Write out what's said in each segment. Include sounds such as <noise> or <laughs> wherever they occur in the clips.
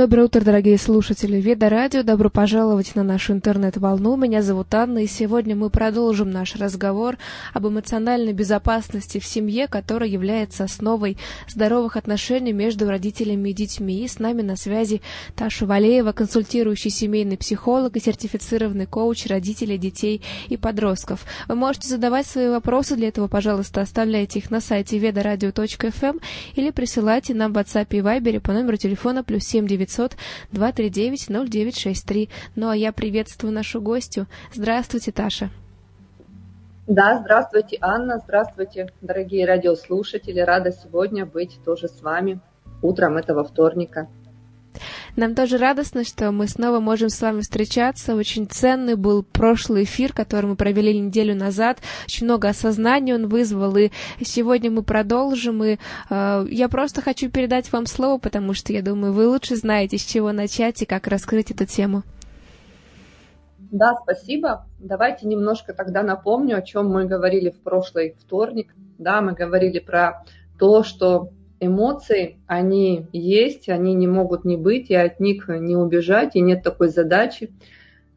Доброе утро, дорогие слушатели Веда Радио. Добро пожаловать на нашу интернет-волну. Меня зовут Анна, и сегодня мы продолжим наш разговор об эмоциональной безопасности в семье, которая является основой здоровых отношений между родителями и детьми. И с нами на связи Таша Валеева, консультирующий семейный психолог и сертифицированный коуч родителей, детей и подростков. Вы можете задавать свои вопросы, для этого, пожалуйста, оставляйте их на сайте ведарадио.фм или присылайте нам в WhatsApp и Viber по номеру телефона плюс 79 900 239 0963. Ну а я приветствую нашу гостью. Здравствуйте, Таша. Да, здравствуйте, Анна, здравствуйте, дорогие радиослушатели. Рада сегодня быть тоже с вами утром этого вторника. Нам тоже радостно, что мы снова можем с вами встречаться. Очень ценный был прошлый эфир, который мы провели неделю назад. Очень много осознания он вызвал, и сегодня мы продолжим. И э, я просто хочу передать вам слово, потому что я думаю, вы лучше знаете, с чего начать и как раскрыть эту тему. Да, спасибо. Давайте немножко тогда напомню, о чем мы говорили в прошлый вторник. Да, мы говорили про то, что эмоции, они есть, они не могут не быть, и от них не убежать, и нет такой задачи.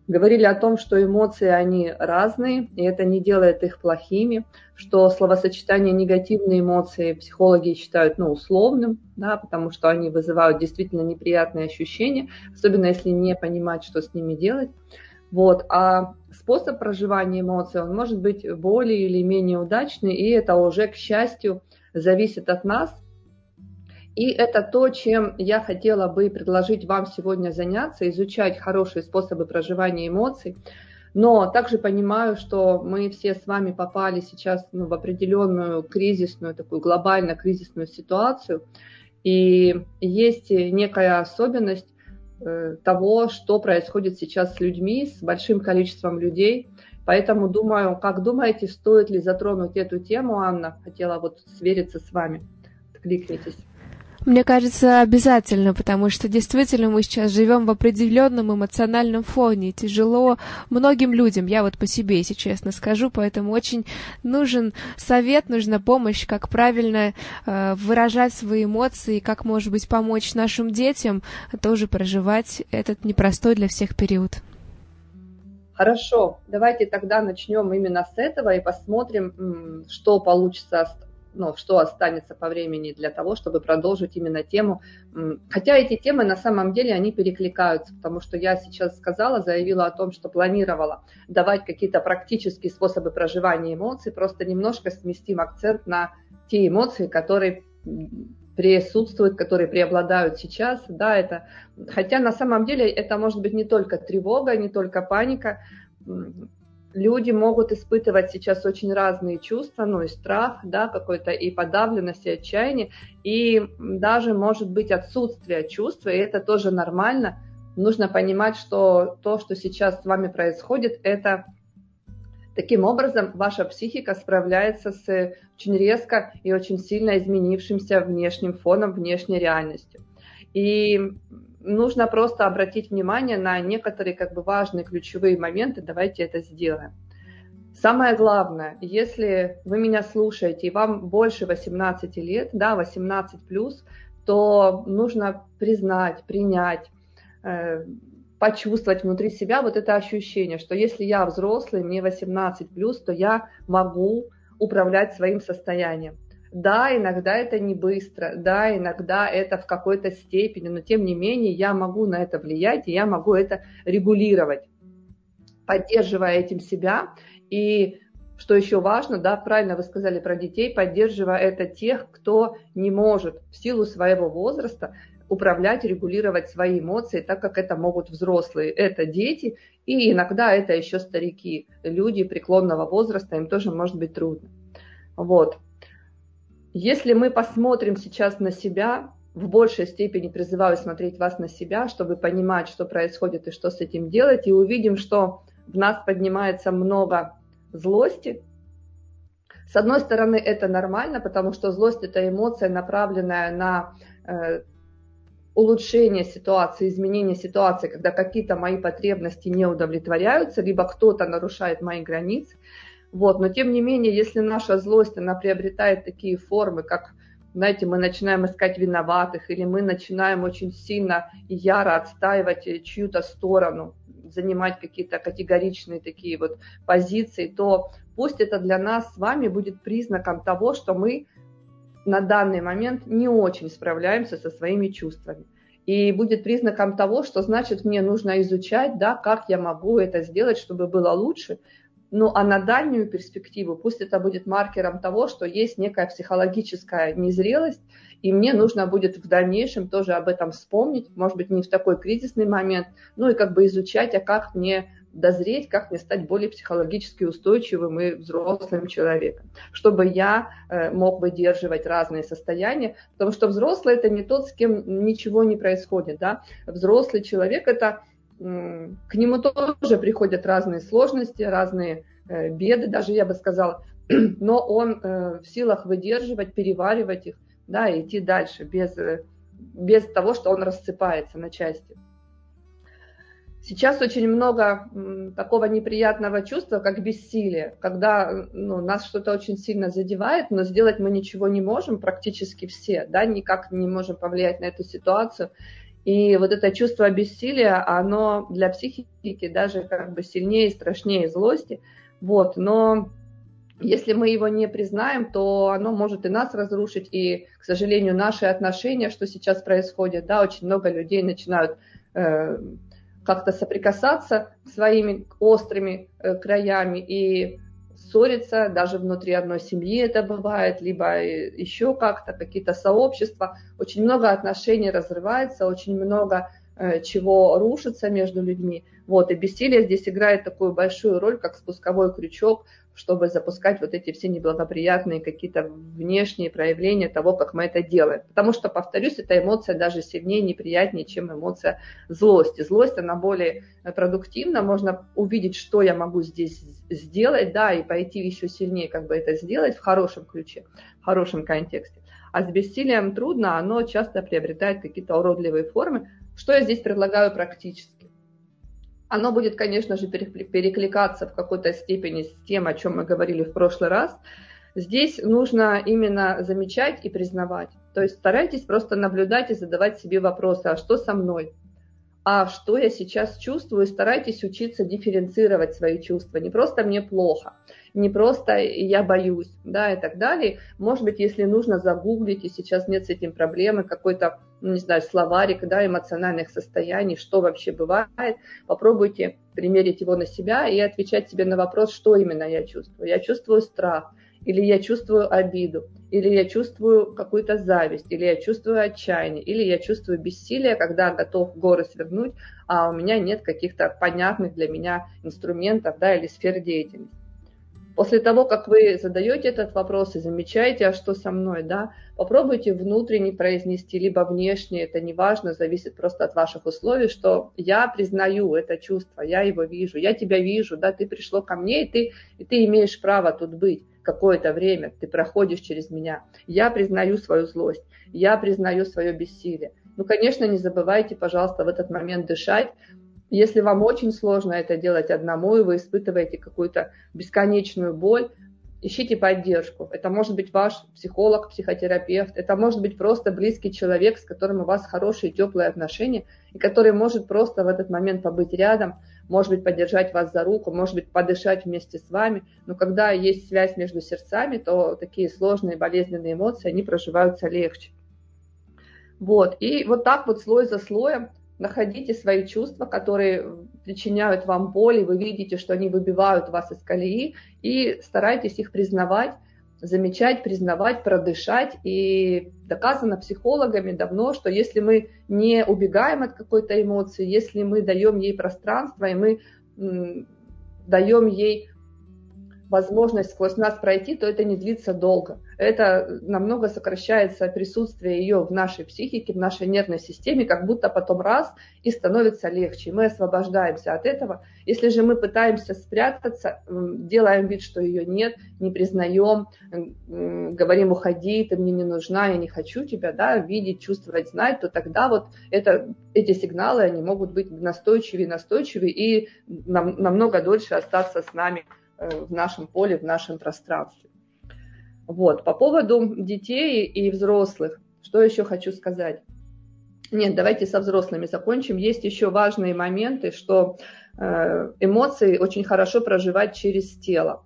Говорили о том, что эмоции, они разные, и это не делает их плохими, что словосочетание негативные эмоции психологи считают ну, условным, да, потому что они вызывают действительно неприятные ощущения, особенно если не понимать, что с ними делать. Вот. А способ проживания эмоций, он может быть более или менее удачный, и это уже, к счастью, зависит от нас, и это то, чем я хотела бы предложить вам сегодня заняться, изучать хорошие способы проживания эмоций. Но также понимаю, что мы все с вами попали сейчас ну, в определенную кризисную, такую глобально кризисную ситуацию. И есть некая особенность э, того, что происходит сейчас с людьми, с большим количеством людей. Поэтому думаю, как думаете, стоит ли затронуть эту тему, Анна? Хотела вот свериться с вами. Откликнитесь. Мне кажется, обязательно, потому что действительно мы сейчас живем в определенном эмоциональном фоне. Тяжело многим людям, я вот по себе, если честно скажу, поэтому очень нужен совет, нужна помощь, как правильно э, выражать свои эмоции, как, может быть, помочь нашим детям тоже проживать этот непростой для всех период. Хорошо, давайте тогда начнем именно с этого и посмотрим, что получится ну, что останется по времени для того, чтобы продолжить именно тему. Хотя эти темы на самом деле, они перекликаются, потому что я сейчас сказала, заявила о том, что планировала давать какие-то практические способы проживания эмоций, просто немножко сместим акцент на те эмоции, которые присутствуют, которые преобладают сейчас, да, это, хотя на самом деле это может быть не только тревога, не только паника, люди могут испытывать сейчас очень разные чувства, ну и страх, да, какой-то и подавленность, и отчаяние, и даже может быть отсутствие чувства, и это тоже нормально. Нужно понимать, что то, что сейчас с вами происходит, это таким образом ваша психика справляется с очень резко и очень сильно изменившимся внешним фоном, внешней реальностью. И нужно просто обратить внимание на некоторые как бы важные ключевые моменты. Давайте это сделаем. Самое главное, если вы меня слушаете и вам больше 18 лет, да, 18 плюс, то нужно признать, принять, э, почувствовать внутри себя вот это ощущение, что если я взрослый, мне 18 плюс, то я могу управлять своим состоянием. Да, иногда это не быстро, да, иногда это в какой-то степени, но тем не менее я могу на это влиять, и я могу это регулировать, поддерживая этим себя. И что еще важно, да, правильно вы сказали про детей, поддерживая это тех, кто не может в силу своего возраста управлять, регулировать свои эмоции, так как это могут взрослые. Это дети, и иногда это еще старики, люди преклонного возраста, им тоже может быть трудно. Вот. Если мы посмотрим сейчас на себя, в большей степени призываю смотреть вас на себя, чтобы понимать, что происходит и что с этим делать, и увидим, что в нас поднимается много злости. С одной стороны, это нормально, потому что злость – это эмоция, направленная на э, улучшение ситуации, изменение ситуации, когда какие-то мои потребности не удовлетворяются, либо кто-то нарушает мои границы. Вот. Но тем не менее, если наша злость, она приобретает такие формы, как знаете, мы начинаем искать виноватых, или мы начинаем очень сильно и яро отстаивать чью-то сторону, занимать какие-то категоричные такие вот позиции, то пусть это для нас с вами будет признаком того, что мы на данный момент не очень справляемся со своими чувствами. И будет признаком того, что значит мне нужно изучать, да, как я могу это сделать, чтобы было лучше. Ну а на дальнюю перспективу пусть это будет маркером того, что есть некая психологическая незрелость, и мне нужно будет в дальнейшем тоже об этом вспомнить, может быть, не в такой кризисный момент, ну и как бы изучать, а как мне дозреть, как мне стать более психологически устойчивым и взрослым человеком, чтобы я э, мог выдерживать разные состояния, потому что взрослый это не тот, с кем ничего не происходит, да, взрослый человек это к нему тоже приходят разные сложности, разные э, беды, даже я бы сказала, <clears throat> но он э, в силах выдерживать, переваривать их, да, и идти дальше без, без того, что он рассыпается на части. Сейчас очень много такого неприятного чувства, как бессилие, когда ну, нас что-то очень сильно задевает, но сделать мы ничего не можем, практически все, да, никак не можем повлиять на эту ситуацию. И вот это чувство бессилия, оно для психики даже как бы сильнее и страшнее злости. Вот, но если мы его не признаем, то оно может и нас разрушить, и, к сожалению, наши отношения, что сейчас происходит, да, очень много людей начинают э, как-то соприкасаться своими острыми э, краями и ссориться, даже внутри одной семьи это бывает, либо еще как-то, какие-то сообщества. Очень много отношений разрывается, очень много э, чего рушится между людьми. Вот, и бессилие здесь играет такую большую роль, как спусковой крючок, чтобы запускать вот эти все неблагоприятные какие-то внешние проявления того, как мы это делаем. Потому что, повторюсь, эта эмоция даже сильнее, неприятнее, чем эмоция злости. Злость, она более продуктивна, можно увидеть, что я могу здесь сделать, да, и пойти еще сильнее как бы это сделать в хорошем ключе, в хорошем контексте. А с бессилием трудно, оно часто приобретает какие-то уродливые формы. Что я здесь предлагаю практически? Оно будет, конечно же, перекликаться в какой-то степени с тем, о чем мы говорили в прошлый раз. Здесь нужно именно замечать и признавать. То есть старайтесь просто наблюдать и задавать себе вопросы, а что со мной? а что я сейчас чувствую, старайтесь учиться дифференцировать свои чувства. Не просто мне плохо, не просто я боюсь, да, и так далее. Может быть, если нужно загуглить, и сейчас нет с этим проблемы, какой-то, ну, не знаю, словарик, да, эмоциональных состояний, что вообще бывает, попробуйте примерить его на себя и отвечать себе на вопрос, что именно я чувствую. Я чувствую страх, или я чувствую обиду, или я чувствую какую-то зависть, или я чувствую отчаяние, или я чувствую бессилие, когда готов горы свернуть, а у меня нет каких-то понятных для меня инструментов да, или сфер деятельности. После того, как вы задаете этот вопрос и замечаете, а что со мной, да, попробуйте внутренне произнести, либо внешне, это не важно, зависит просто от ваших условий, что я признаю это чувство, я его вижу, я тебя вижу, да, ты пришло ко мне, и ты, и ты имеешь право тут быть какое-то время, ты проходишь через меня. Я признаю свою злость, я признаю свое бессилие. Ну, конечно, не забывайте, пожалуйста, в этот момент дышать, если вам очень сложно это делать одному, и вы испытываете какую-то бесконечную боль, ищите поддержку. Это может быть ваш психолог, психотерапевт, это может быть просто близкий человек, с которым у вас хорошие, теплые отношения, и который может просто в этот момент побыть рядом, может быть, поддержать вас за руку, может быть, подышать вместе с вами. Но когда есть связь между сердцами, то такие сложные болезненные эмоции, они проживаются легче. Вот, и вот так вот слой за слоем находите свои чувства, которые причиняют вам боль, и вы видите, что они выбивают вас из колеи, и старайтесь их признавать, замечать, признавать, продышать. И доказано психологами давно, что если мы не убегаем от какой-то эмоции, если мы даем ей пространство, и мы даем ей возможность сквозь нас пройти, то это не длится долго. Это намного сокращается присутствие ее в нашей психике, в нашей нервной системе, как будто потом раз и становится легче. Мы освобождаемся от этого. Если же мы пытаемся спрятаться, делаем вид, что ее нет, не признаем, говорим, уходи, ты мне не нужна, я не хочу тебя, да, видеть, чувствовать, знать, то тогда вот это, эти сигналы, они могут быть настойчивее, настойчивее и нам, намного дольше остаться с нами в нашем поле, в нашем пространстве. Вот, по поводу детей и взрослых, что еще хочу сказать? Нет, давайте со взрослыми закончим. Есть еще важные моменты, что э, эмоции очень хорошо проживать через тело.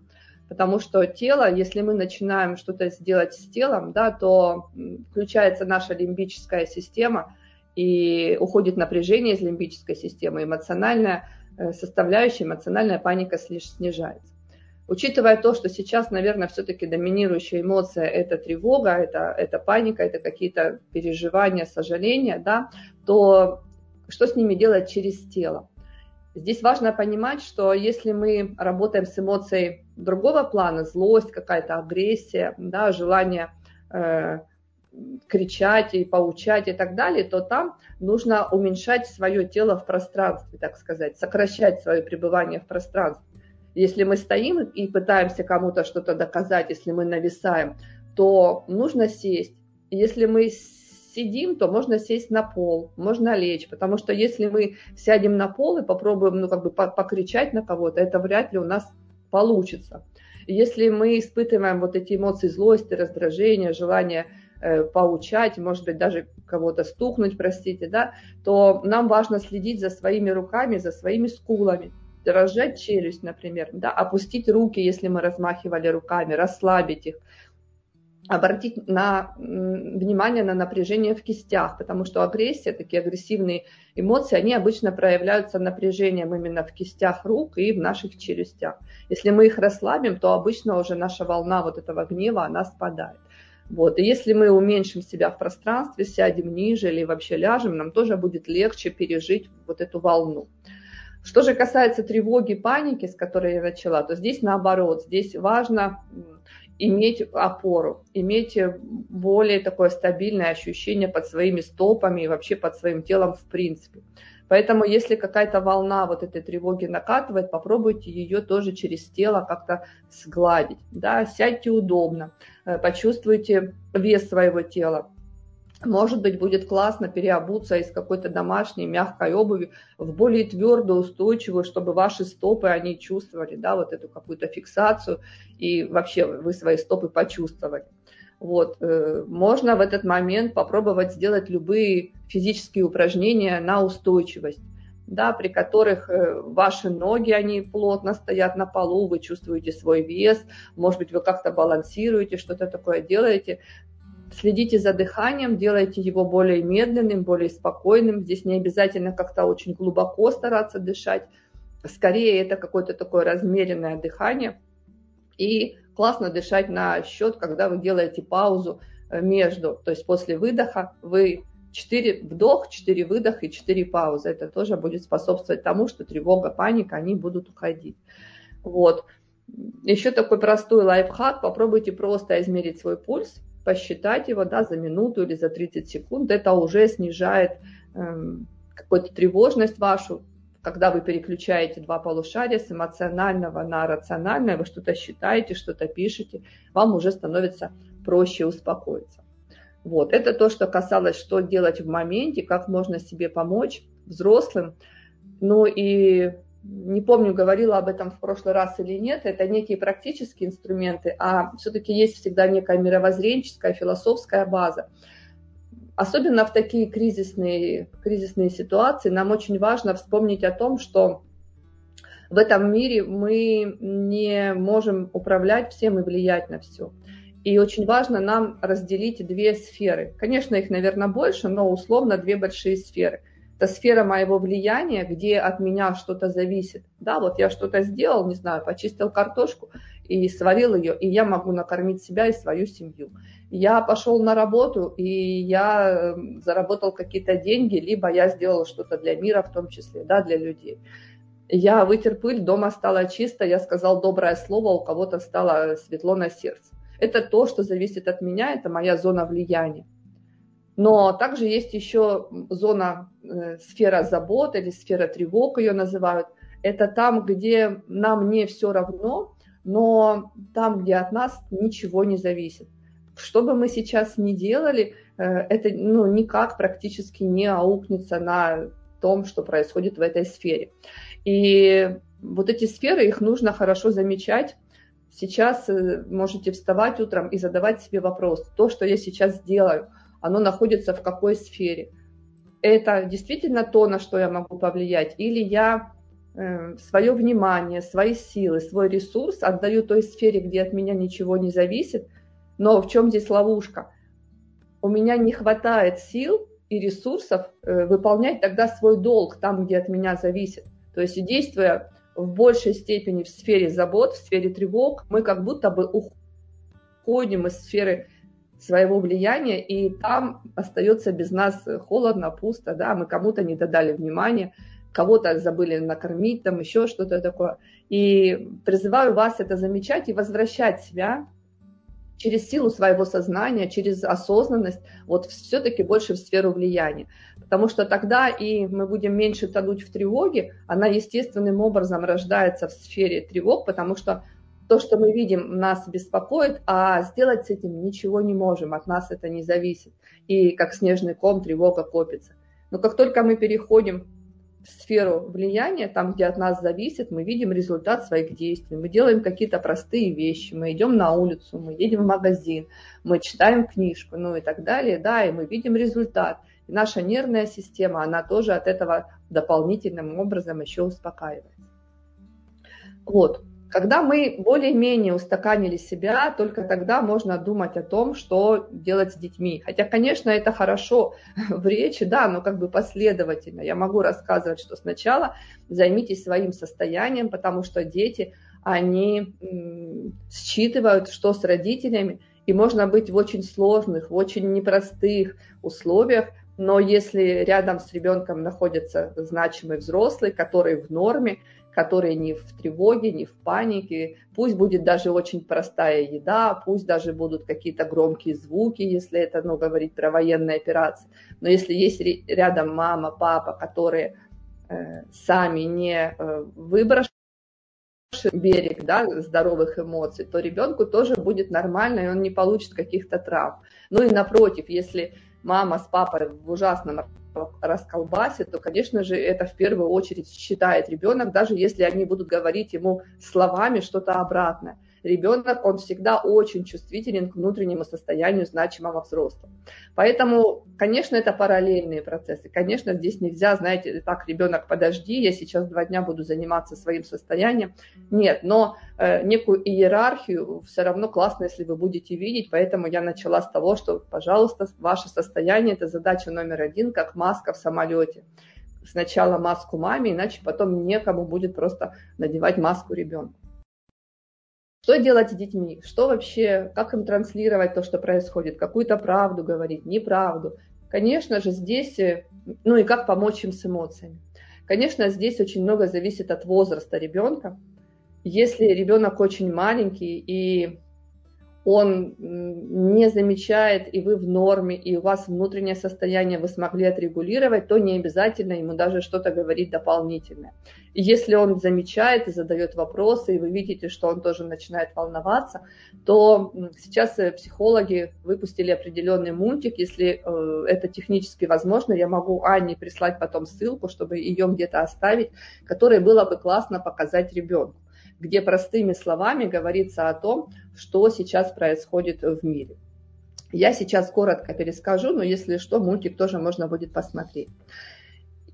Потому что тело, если мы начинаем что-то сделать с телом, да, то включается наша лимбическая система, и уходит напряжение из лимбической системы, эмоциональная э, составляющая, эмоциональная паника снижается. Учитывая то, что сейчас, наверное, все-таки доминирующая эмоция – это тревога, это, это паника, это какие-то переживания, сожаления, да, то что с ними делать через тело? Здесь важно понимать, что если мы работаем с эмоцией другого плана, злость, какая-то агрессия, да, желание э, кричать и поучать и так далее, то там нужно уменьшать свое тело в пространстве, так сказать, сокращать свое пребывание в пространстве. Если мы стоим и пытаемся кому-то что-то доказать, если мы нависаем, то нужно сесть. Если мы сидим, то можно сесть на пол, можно лечь, потому что если мы сядем на пол и попробуем, ну, как бы покричать на кого-то, это вряд ли у нас получится. Если мы испытываем вот эти эмоции злости, раздражения, желание э, поучать, может быть, даже кого-то стукнуть, простите, да, то нам важно следить за своими руками, за своими скулами разжать челюсть, например, да, опустить руки, если мы размахивали руками, расслабить их, обратить на, внимание на напряжение в кистях, потому что агрессия, такие агрессивные эмоции, они обычно проявляются напряжением именно в кистях рук и в наших челюстях. Если мы их расслабим, то обычно уже наша волна вот этого гнева, она спадает. Вот. И если мы уменьшим себя в пространстве, сядем ниже или вообще ляжем, нам тоже будет легче пережить вот эту волну. Что же касается тревоги, паники, с которой я начала, то здесь наоборот, здесь важно иметь опору, иметь более такое стабильное ощущение под своими стопами и вообще под своим телом в принципе. Поэтому если какая-то волна вот этой тревоги накатывает, попробуйте ее тоже через тело как-то сгладить. Да? Сядьте удобно, э, почувствуйте вес своего тела, может быть, будет классно переобуться из какой-то домашней мягкой обуви в более твердую, устойчивую, чтобы ваши стопы, они чувствовали, да, вот эту какую-то фиксацию, и вообще вы свои стопы почувствовали. Вот. Э, можно в этот момент попробовать сделать любые физические упражнения на устойчивость, да, при которых э, ваши ноги, они плотно стоят на полу, вы чувствуете свой вес, может быть, вы как-то балансируете, что-то такое делаете, Следите за дыханием, делайте его более медленным, более спокойным. Здесь не обязательно как-то очень глубоко стараться дышать. Скорее это какое-то такое размеренное дыхание. И классно дышать на счет, когда вы делаете паузу э, между. То есть после выдоха вы 4 вдох, 4 выдох и 4 паузы. Это тоже будет способствовать тому, что тревога, паника, они будут уходить. Вот. Еще такой простой лайфхак. Попробуйте просто измерить свой пульс посчитать его да, за минуту или за 30 секунд, это уже снижает эм, какую-то тревожность вашу, когда вы переключаете два полушария с эмоционального на рациональное, вы что-то считаете, что-то пишете, вам уже становится проще успокоиться. Вот, это то, что касалось, что делать в моменте, как можно себе помочь взрослым. Ну и не помню, говорила об этом в прошлый раз или нет, это некие практические инструменты, а все-таки есть всегда некая мировоззренческая, философская база. Особенно в такие кризисные, кризисные ситуации нам очень важно вспомнить о том, что в этом мире мы не можем управлять всем и влиять на все. И очень важно нам разделить две сферы. Конечно, их, наверное, больше, но условно две большие сферы – это сфера моего влияния, где от меня что-то зависит. Да, вот я что-то сделал, не знаю, почистил картошку и сварил ее, и я могу накормить себя и свою семью. Я пошел на работу, и я эм, заработал какие-то деньги, либо я сделал что-то для мира в том числе, да, для людей. Я вытер пыль, дома стало чисто, я сказал доброе слово, у кого-то стало светло на сердце. Это то, что зависит от меня, это моя зона влияния. Но также есть еще зона, э, сфера забот или сфера тревог ее называют. Это там, где нам не все равно, но там, где от нас ничего не зависит. Что бы мы сейчас ни делали, э, это ну, никак практически не аукнется на том, что происходит в этой сфере. И вот эти сферы, их нужно хорошо замечать, сейчас э, можете вставать утром и задавать себе вопрос, то, что я сейчас сделаю, оно находится в какой сфере? Это действительно то, на что я могу повлиять, или я э, свое внимание, свои силы, свой ресурс отдаю той сфере, где от меня ничего не зависит, но в чем здесь ловушка? У меня не хватает сил и ресурсов э, выполнять тогда свой долг там, где от меня зависит. То есть действуя в большей степени в сфере забот, в сфере тревог, мы как будто бы уходим из сферы своего влияния, и там остается без нас холодно, пусто, да, мы кому-то не додали внимания, кого-то забыли накормить, там еще что-то такое. И призываю вас это замечать и возвращать себя через силу своего сознания, через осознанность, вот все-таки больше в сферу влияния. Потому что тогда и мы будем меньше тонуть в тревоге, она естественным образом рождается в сфере тревог, потому что то, что мы видим, нас беспокоит, а сделать с этим ничего не можем, от нас это не зависит. И как снежный ком тревога копится. Но как только мы переходим сферу влияния, там, где от нас зависит, мы видим результат своих действий. Мы делаем какие-то простые вещи, мы идем на улицу, мы едем в магазин, мы читаем книжку, ну и так далее, да, и мы видим результат. И наша нервная система, она тоже от этого дополнительным образом еще успокаивается. Вот. Когда мы более-менее устаканили себя, только тогда можно думать о том, что делать с детьми. Хотя, конечно, это хорошо <laughs> в речи, да, но как бы последовательно. Я могу рассказывать, что сначала займитесь своим состоянием, потому что дети, они считывают, что с родителями, и можно быть в очень сложных, в очень непростых условиях, но если рядом с ребенком находится значимый взрослый, который в норме, которые не в тревоге, не в панике. Пусть будет даже очень простая еда, пусть даже будут какие-то громкие звуки, если это ну, говорить про военные операции. Но если есть рядом мама, папа, которые э, сами не э, выброшены, берег да, здоровых эмоций, то ребенку тоже будет нормально, и он не получит каких-то травм. Ну и напротив, если мама с папой в ужасном расколбасит, то, конечно же, это в первую очередь считает ребенок, даже если они будут говорить ему словами что-то обратное ребенок, он всегда очень чувствителен к внутреннему состоянию значимого взрослого. Поэтому, конечно, это параллельные процессы. Конечно, здесь нельзя, знаете, так, ребенок, подожди, я сейчас два дня буду заниматься своим состоянием. Нет, но э, некую иерархию все равно классно, если вы будете видеть. Поэтому я начала с того, что, пожалуйста, ваше состояние – это задача номер один, как маска в самолете сначала маску маме, иначе потом некому будет просто надевать маску ребенку. Что делать с детьми? Что вообще, как им транслировать то, что происходит? Какую-то правду говорить, неправду? Конечно же, здесь, э, ну и как помочь им с эмоциями? Конечно, здесь очень много зависит от возраста ребенка. Если ребенок очень маленький и он не замечает, и вы в норме, и у вас внутреннее состояние вы смогли отрегулировать, то не обязательно ему даже что-то говорить дополнительное. Если он замечает и задает вопросы, и вы видите, что он тоже начинает волноваться, то сейчас э, психологи выпустили определенный мультик, если э, это технически возможно, я могу Анне прислать потом ссылку, чтобы ее где-то оставить, которой было бы классно показать ребенку где простыми словами говорится о том, что сейчас происходит в мире. Я сейчас коротко перескажу, но если что, мультик тоже можно будет посмотреть.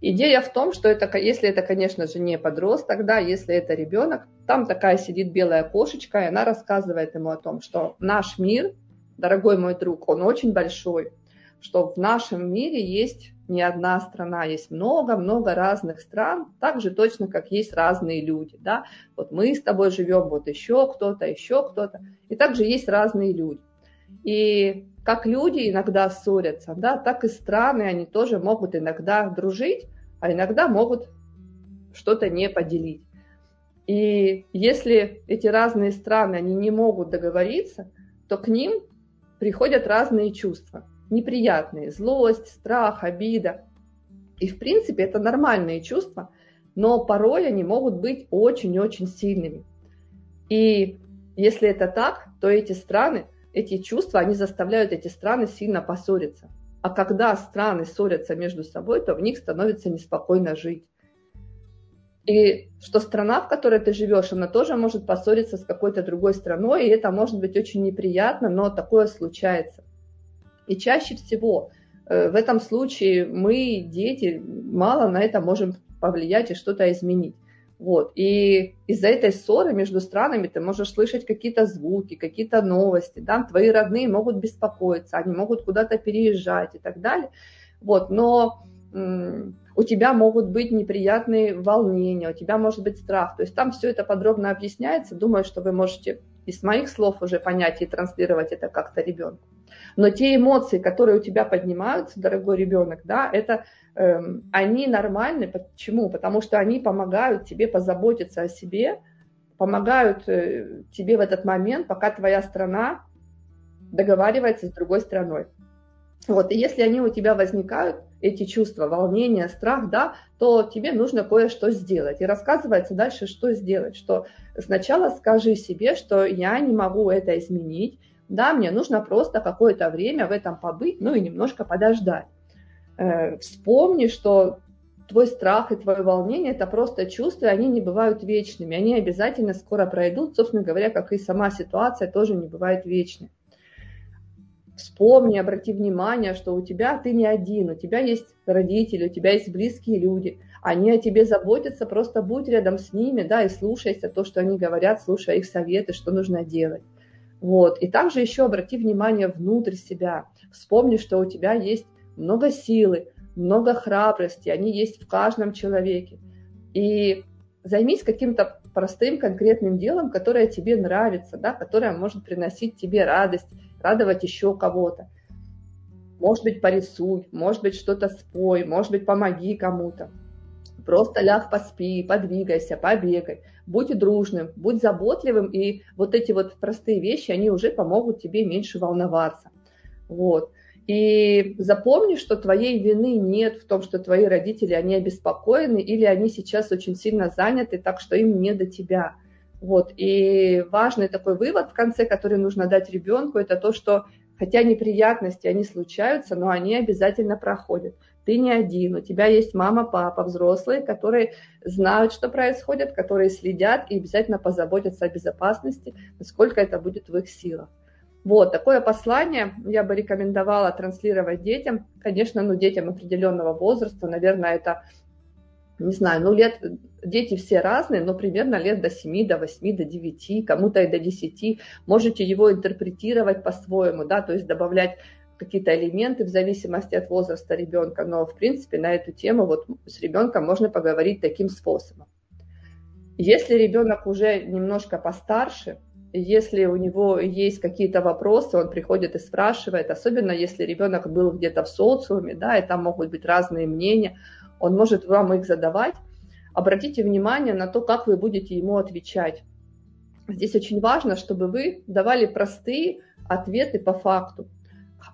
Идея в том, что это, если это, конечно же, не подросток, да, если это ребенок, там такая сидит белая кошечка, и она рассказывает ему о том, что наш мир, дорогой мой друг, он очень большой, что в нашем мире есть не одна страна, есть много-много разных стран, так же точно, как есть разные люди, да, вот мы с тобой живем, вот еще кто-то, еще кто-то, и также есть разные люди. И как люди иногда ссорятся, да, так и страны, они тоже могут иногда дружить, а иногда могут что-то не поделить. И если эти разные страны, они не могут договориться, то к ним приходят разные чувства – неприятные. Злость, страх, обида. И в принципе это нормальные чувства, но порой они могут быть очень-очень сильными. И если это так, то эти страны, эти чувства, они заставляют эти страны сильно поссориться. А когда страны ссорятся между собой, то в них становится неспокойно жить. И что страна, в которой ты живешь, она тоже может поссориться с какой-то другой страной, и это может быть очень неприятно, но такое случается. И чаще всего э, в этом случае мы, дети, мало на это можем повлиять и что-то изменить. Вот. И из-за этой ссоры между странами ты можешь слышать какие-то звуки, какие-то новости, да? твои родные могут беспокоиться, они могут куда-то переезжать и так далее. Вот. Но у тебя могут быть неприятные волнения, у тебя может быть страх. То есть там все это подробно объясняется. Думаю, что вы можете из моих слов уже понять и транслировать это как-то ребенку. Но те эмоции, которые у тебя поднимаются, дорогой ребенок, да, это э, они нормальны. Почему? Потому что они помогают тебе позаботиться о себе, помогают э, тебе в этот момент, пока твоя страна договаривается с другой страной. Вот, и если они у тебя возникают, эти чувства, волнение, страх, да, то тебе нужно кое-что сделать. И рассказывается дальше, что сделать, что сначала скажи себе, что я не могу это изменить, да, мне нужно просто какое-то время в этом побыть, ну и немножко подождать. Э, вспомни, что твой страх и твое волнение – это просто чувства, они не бывают вечными, они обязательно скоро пройдут, собственно говоря, как и сама ситуация тоже не бывает вечной. Вспомни, обрати внимание, что у тебя ты не один, у тебя есть родители, у тебя есть близкие люди, они о тебе заботятся, просто будь рядом с ними, да, и слушайся то, что они говорят, слушай их советы, что нужно делать. Вот. И также еще обрати внимание внутрь себя. Вспомни, что у тебя есть много силы, много храбрости, они есть в каждом человеке. И займись каким-то простым конкретным делом, которое тебе нравится, да, которое может приносить тебе радость, радовать еще кого-то. Может быть, порисуй, может быть, что-то спой, может быть, помоги кому-то. Просто ляг поспи, подвигайся, побегай. Будь дружным, будь заботливым, и вот эти вот простые вещи, они уже помогут тебе меньше волноваться. Вот. И запомни, что твоей вины нет в том, что твои родители, они обеспокоены или они сейчас очень сильно заняты, так что им не до тебя. Вот. И важный такой вывод в конце, который нужно дать ребенку, это то, что хотя неприятности, они случаются, но они обязательно проходят. Ты не один, у тебя есть мама, папа, взрослые, которые знают, что происходит, которые следят и обязательно позаботятся о безопасности, насколько это будет в их силах. Вот, такое послание я бы рекомендовала транслировать детям. Конечно, ну, детям определенного возраста, наверное, это не знаю, ну лет, дети все разные, но примерно лет до 7, до 8, до 9, кому-то и до 10. Можете его интерпретировать по-своему, да, то есть добавлять какие-то элементы в зависимости от возраста ребенка, но в принципе на эту тему вот с ребенком можно поговорить таким способом. Если ребенок уже немножко постарше, если у него есть какие-то вопросы, он приходит и спрашивает, особенно если ребенок был где-то в социуме, да, и там могут быть разные мнения, он может вам их задавать. Обратите внимание на то, как вы будете ему отвечать. Здесь очень важно, чтобы вы давали простые ответы по факту.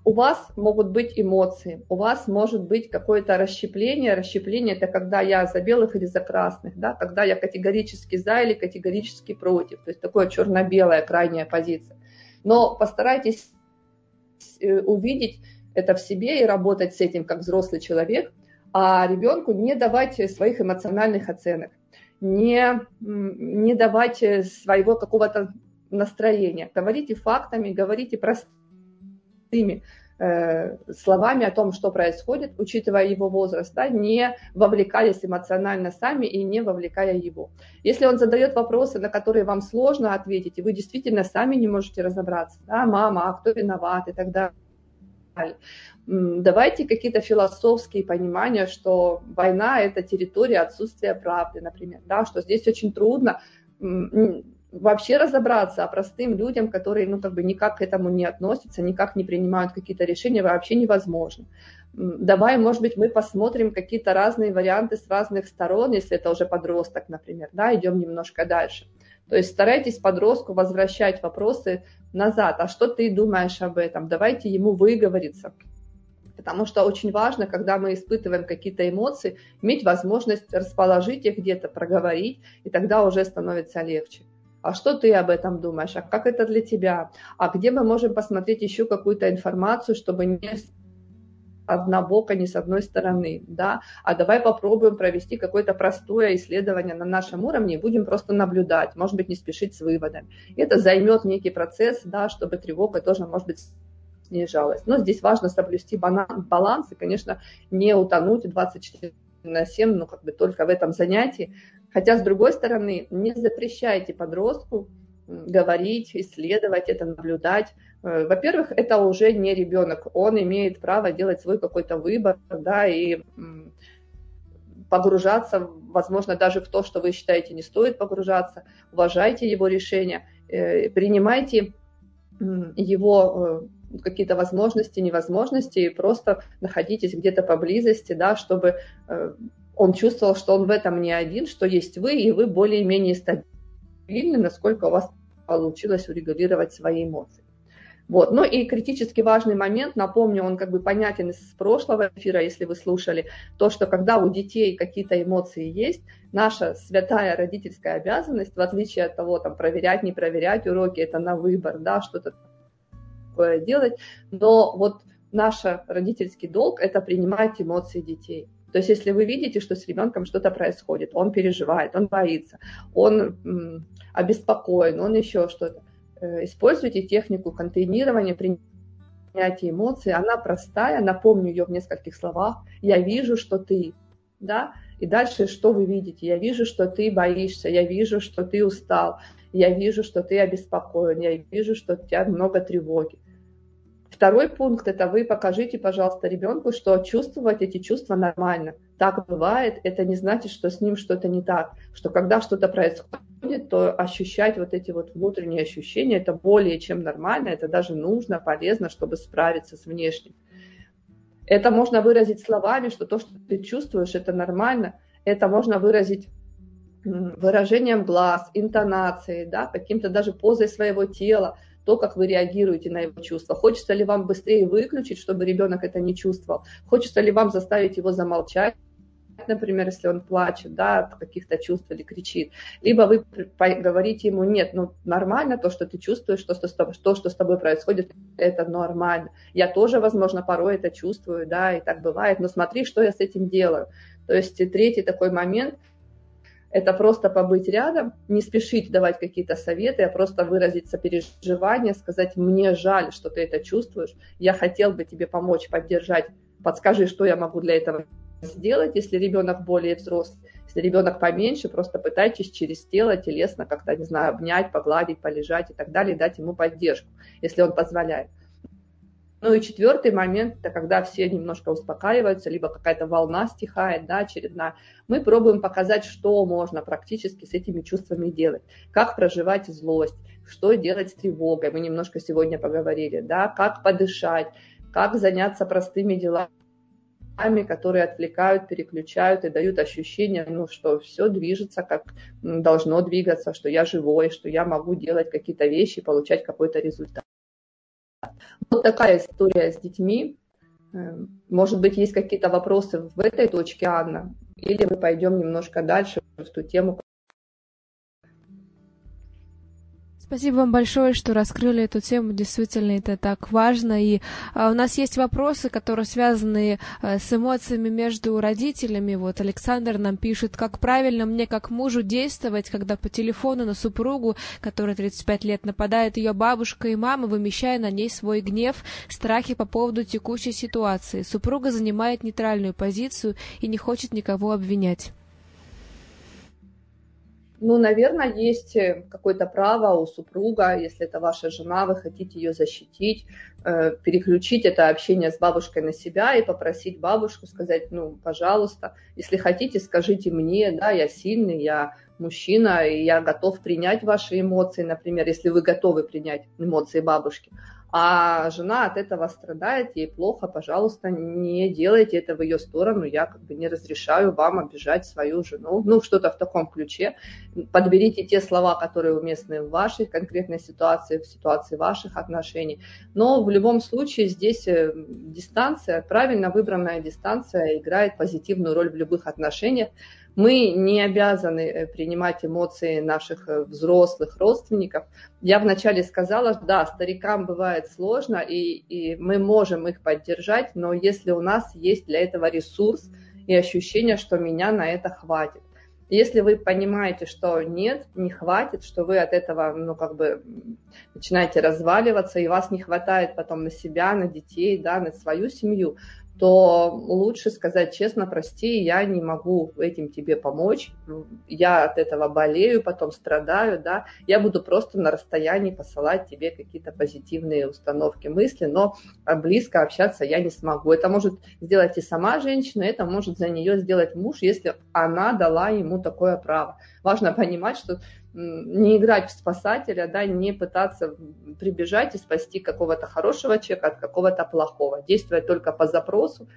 У вас могут быть эмоции, у вас может быть какое-то расщепление. Расщепление – это когда я за белых или за красных, да? когда я категорически за или категорически против. То есть такое черно-белая крайняя позиция. Но постарайтесь э, увидеть это в себе и работать с этим как взрослый человек – а ребенку не давать своих эмоциональных оценок, не, не давать своего какого-то настроения. Говорите фактами, говорите простыми э, словами о том, что происходит, учитывая его возраст, да, не вовлекаясь эмоционально сами и не вовлекая его. Если он задает вопросы, на которые вам сложно ответить, и вы действительно сами не можете разобраться, да, мама, а кто виноват и так далее, давайте какие-то философские понимания, что война – это территория отсутствия правды, например, да, что здесь очень трудно вообще разобраться, а простым людям, которые ну, как бы никак к этому не относятся, никак не принимают какие-то решения, вообще невозможно. Давай, может быть, мы посмотрим какие-то разные варианты с разных сторон, если это уже подросток, например, да, идем немножко дальше. То есть старайтесь подростку возвращать вопросы назад. А что ты думаешь об этом? Давайте ему выговориться. Потому что очень важно, когда мы испытываем какие-то эмоции, иметь возможность расположить их где-то, проговорить, и тогда уже становится легче. А что ты об этом думаешь? А как это для тебя? А где мы можем посмотреть еще какую-то информацию, чтобы не однобоко, не с одной стороны, да, а давай попробуем провести какое-то простое исследование на нашем уровне и будем просто наблюдать, может быть, не спешить с выводами. Это займет некий процесс, да, чтобы тревога тоже, может быть, снижалась. Но здесь важно соблюсти баланс и, конечно, не утонуть 24 на 7, ну, как бы только в этом занятии. Хотя, с другой стороны, не запрещайте подростку говорить, исследовать это, наблюдать. Э, во-первых, это уже не ребенок, он имеет право делать свой какой-то выбор, да, и погружаться, возможно, даже в то, что вы считаете не стоит погружаться, уважайте его решение, э, принимайте его э, какие-то возможности, невозможности, и просто находитесь где-то поблизости, да, чтобы он чувствовал, что он в этом не один, что есть вы, и вы более-менее стабильны, насколько у вас получилось урегулировать свои эмоции. Вот. Ну и критически важный момент, напомню, он как бы понятен из прошлого эфира, если вы слушали, то, что когда у детей какие-то эмоции есть, наша святая родительская обязанность, в отличие от того, там, проверять, не проверять уроки, это на выбор, да, что-то делать, но вот наш родительский долг – это принимать эмоции детей. То есть если вы видите, что с ребенком что-то происходит, он переживает, он боится, он обеспокоен, он еще что-то, э, используйте технику контейнирования, принятия эмоций. Она простая, напомню ее в нескольких словах. Я вижу, что ты, да, и дальше что вы видите? Я вижу, что ты боишься, я вижу, что ты устал, я вижу, что ты обеспокоен, я вижу, что у тебя много тревоги. Второй пункт – это вы покажите, пожалуйста, ребенку, что чувствовать эти чувства нормально. Так бывает, это не значит, что с ним что-то не так, что когда что-то происходит, то ощущать вот эти вот внутренние ощущения – это более чем нормально, это даже нужно, полезно, чтобы справиться с внешним. Это можно выразить словами, что то, что ты чувствуешь, это нормально. Это можно выразить выражением глаз, интонацией, да, каким-то даже позой своего тела, то, как вы реагируете на его чувства. Хочется ли вам быстрее выключить, чтобы ребенок это не чувствовал? Хочется ли вам заставить его замолчать? например, если он плачет, да, от каких-то чувств или кричит. Либо вы говорите ему, нет, ну нормально то, что ты чувствуешь, то, что с тобой, то, что с тобой происходит, это нормально. Я тоже, возможно, порой это чувствую, да, и так бывает, но смотри, что я с этим делаю. То есть третий такой момент – это просто побыть рядом, не спешить давать какие-то советы, а просто выразить сопереживание, сказать, мне жаль, что ты это чувствуешь, я хотел бы тебе помочь, поддержать, подскажи, что я могу для этого сделать, если ребенок более взрослый. Если ребенок поменьше, просто пытайтесь через тело телесно как-то, не знаю, обнять, погладить, полежать и так далее, дать ему поддержку, если он позволяет. Ну и четвертый момент, это когда все немножко успокаиваются, либо какая-то волна стихает, да, очередная. Мы пробуем показать, что можно практически с этими чувствами делать. Как проживать злость, что делать с тревогой, мы немножко сегодня поговорили, да, как подышать, как заняться простыми делами, которые отвлекают, переключают и дают ощущение, ну, что все движется, как должно двигаться, что я живой, что я могу делать какие-то вещи, получать какой-то результат. Вот такая история с детьми. Э, может быть, есть какие-то вопросы в этой точке, Анна? Или мы пойдем немножко дальше в ту тему, Спасибо вам большое, что раскрыли эту тему. Действительно, это так важно. И а, у нас есть вопросы, которые связаны а, с эмоциями между родителями. Вот Александр нам пишет, как правильно мне как мужу действовать, когда по телефону на супругу, которая 35 лет, нападает ее бабушка и мама, вымещая на ней свой гнев, страхи по поводу текущей ситуации. Супруга занимает нейтральную позицию и не хочет никого обвинять. Ну, наверное, есть э, какое-то право у супруга, если это ваша жена, вы хотите ее защитить, э, переключить это общение с бабушкой на себя и попросить бабушку сказать, ну, пожалуйста, если хотите, скажите мне, да, я сильный, я мужчина, и я готов принять ваши эмоции, например, если вы готовы принять эмоции бабушки а жена от этого страдает, ей плохо, пожалуйста, не делайте это в ее сторону, я как бы не разрешаю вам обижать свою жену, ну, что-то в таком ключе. Подберите те слова, которые уместны в вашей конкретной ситуации, в ситуации ваших отношений. Но в любом случае здесь э, дистанция, правильно выбранная дистанция играет позитивную роль в любых отношениях. Мы не обязаны э, принимать эмоции наших э, взрослых родственников. Я вначале сказала, да, старикам бывает сложно, и, и мы можем их поддержать, но если у нас есть для этого ресурс и ощущение, что меня на это хватит. Если вы понимаете, что нет, не хватит, что вы от этого, ну, как бы начинаете разваливаться, и вас не хватает потом на себя, на детей, да, на свою семью, то лучше сказать честно, прости, я не могу этим тебе помочь, я от этого болею, потом страдаю, да, я буду просто на расстоянии посылать тебе какие-то позитивные установки, мысли, но близко общаться я не смогу. Это может сделать и сама женщина, это может за нее сделать муж, если она дала ему такое право. Важно понимать, что не играть в спасателя, да, не пытаться прибежать и спасти какого-то хорошего человека от какого-то плохого, действовать только по запросу.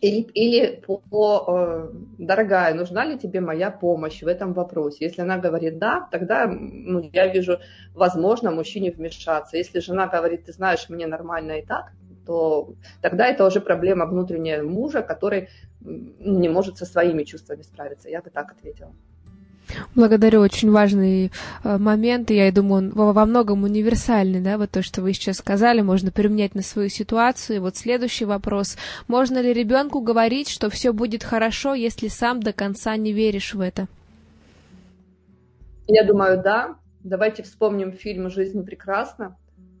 Или, или по, по э, дорогая, нужна ли тебе моя помощь в этом вопросе? Если она говорит да, тогда ну, я вижу, возможно, мужчине вмешаться. Если жена говорит, ты знаешь, мне нормально и так, то тогда это уже проблема внутренняя мужа, который не может со своими чувствами справиться. Я бы так ответила. Благодарю, очень важный э, момент, и я думаю, он во многом универсальный, да, вот то, что вы сейчас сказали, можно применять на свою ситуацию. И вот следующий вопрос. Можно ли ребенку говорить, что все будет хорошо, если сам до конца не веришь в это? Я думаю, да. Давайте вспомним фильм «Жизнь прекрасна»,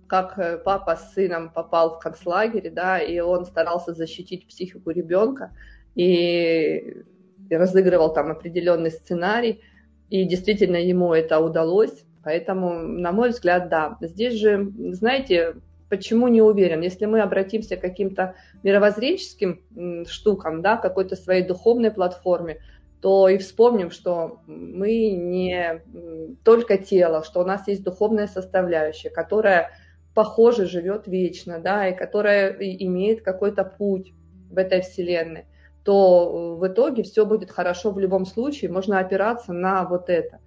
как э, папа с сыном попал в концлагерь, да, и он старался защитить психику ребенка и разыгрывал там определенный сценарий – и действительно ему это удалось. Поэтому, на мой взгляд, да. Здесь же, знаете, почему не уверен? Если мы обратимся к каким-то мировоззренческим штукам, да, какой-то своей духовной платформе, то и вспомним, что мы не только тело, что у нас есть духовная составляющая, которая, похоже, живет вечно, да, и которая имеет какой-то путь в этой вселенной то в итоге все будет хорошо в любом случае, можно опираться на вот это.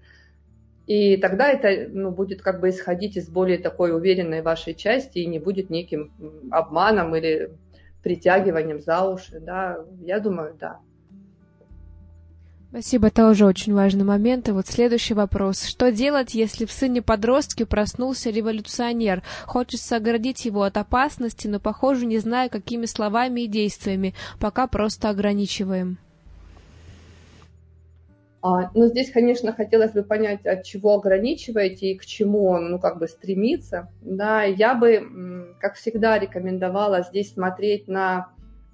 И тогда это ну, будет как бы исходить из более такой уверенной вашей части и не будет неким обманом или притягиванием за уши. Да? Я думаю, да. Спасибо, это уже очень важный момент. И вот следующий вопрос. Что делать, если в сыне подростке проснулся революционер? Хочется оградить его от опасности, но, похоже, не знаю, какими словами и действиями. Пока просто ограничиваем. А, ну, здесь, конечно, хотелось бы понять, от чего ограничиваете и к чему он, ну, как бы стремится. Да, я бы, как всегда, рекомендовала здесь смотреть на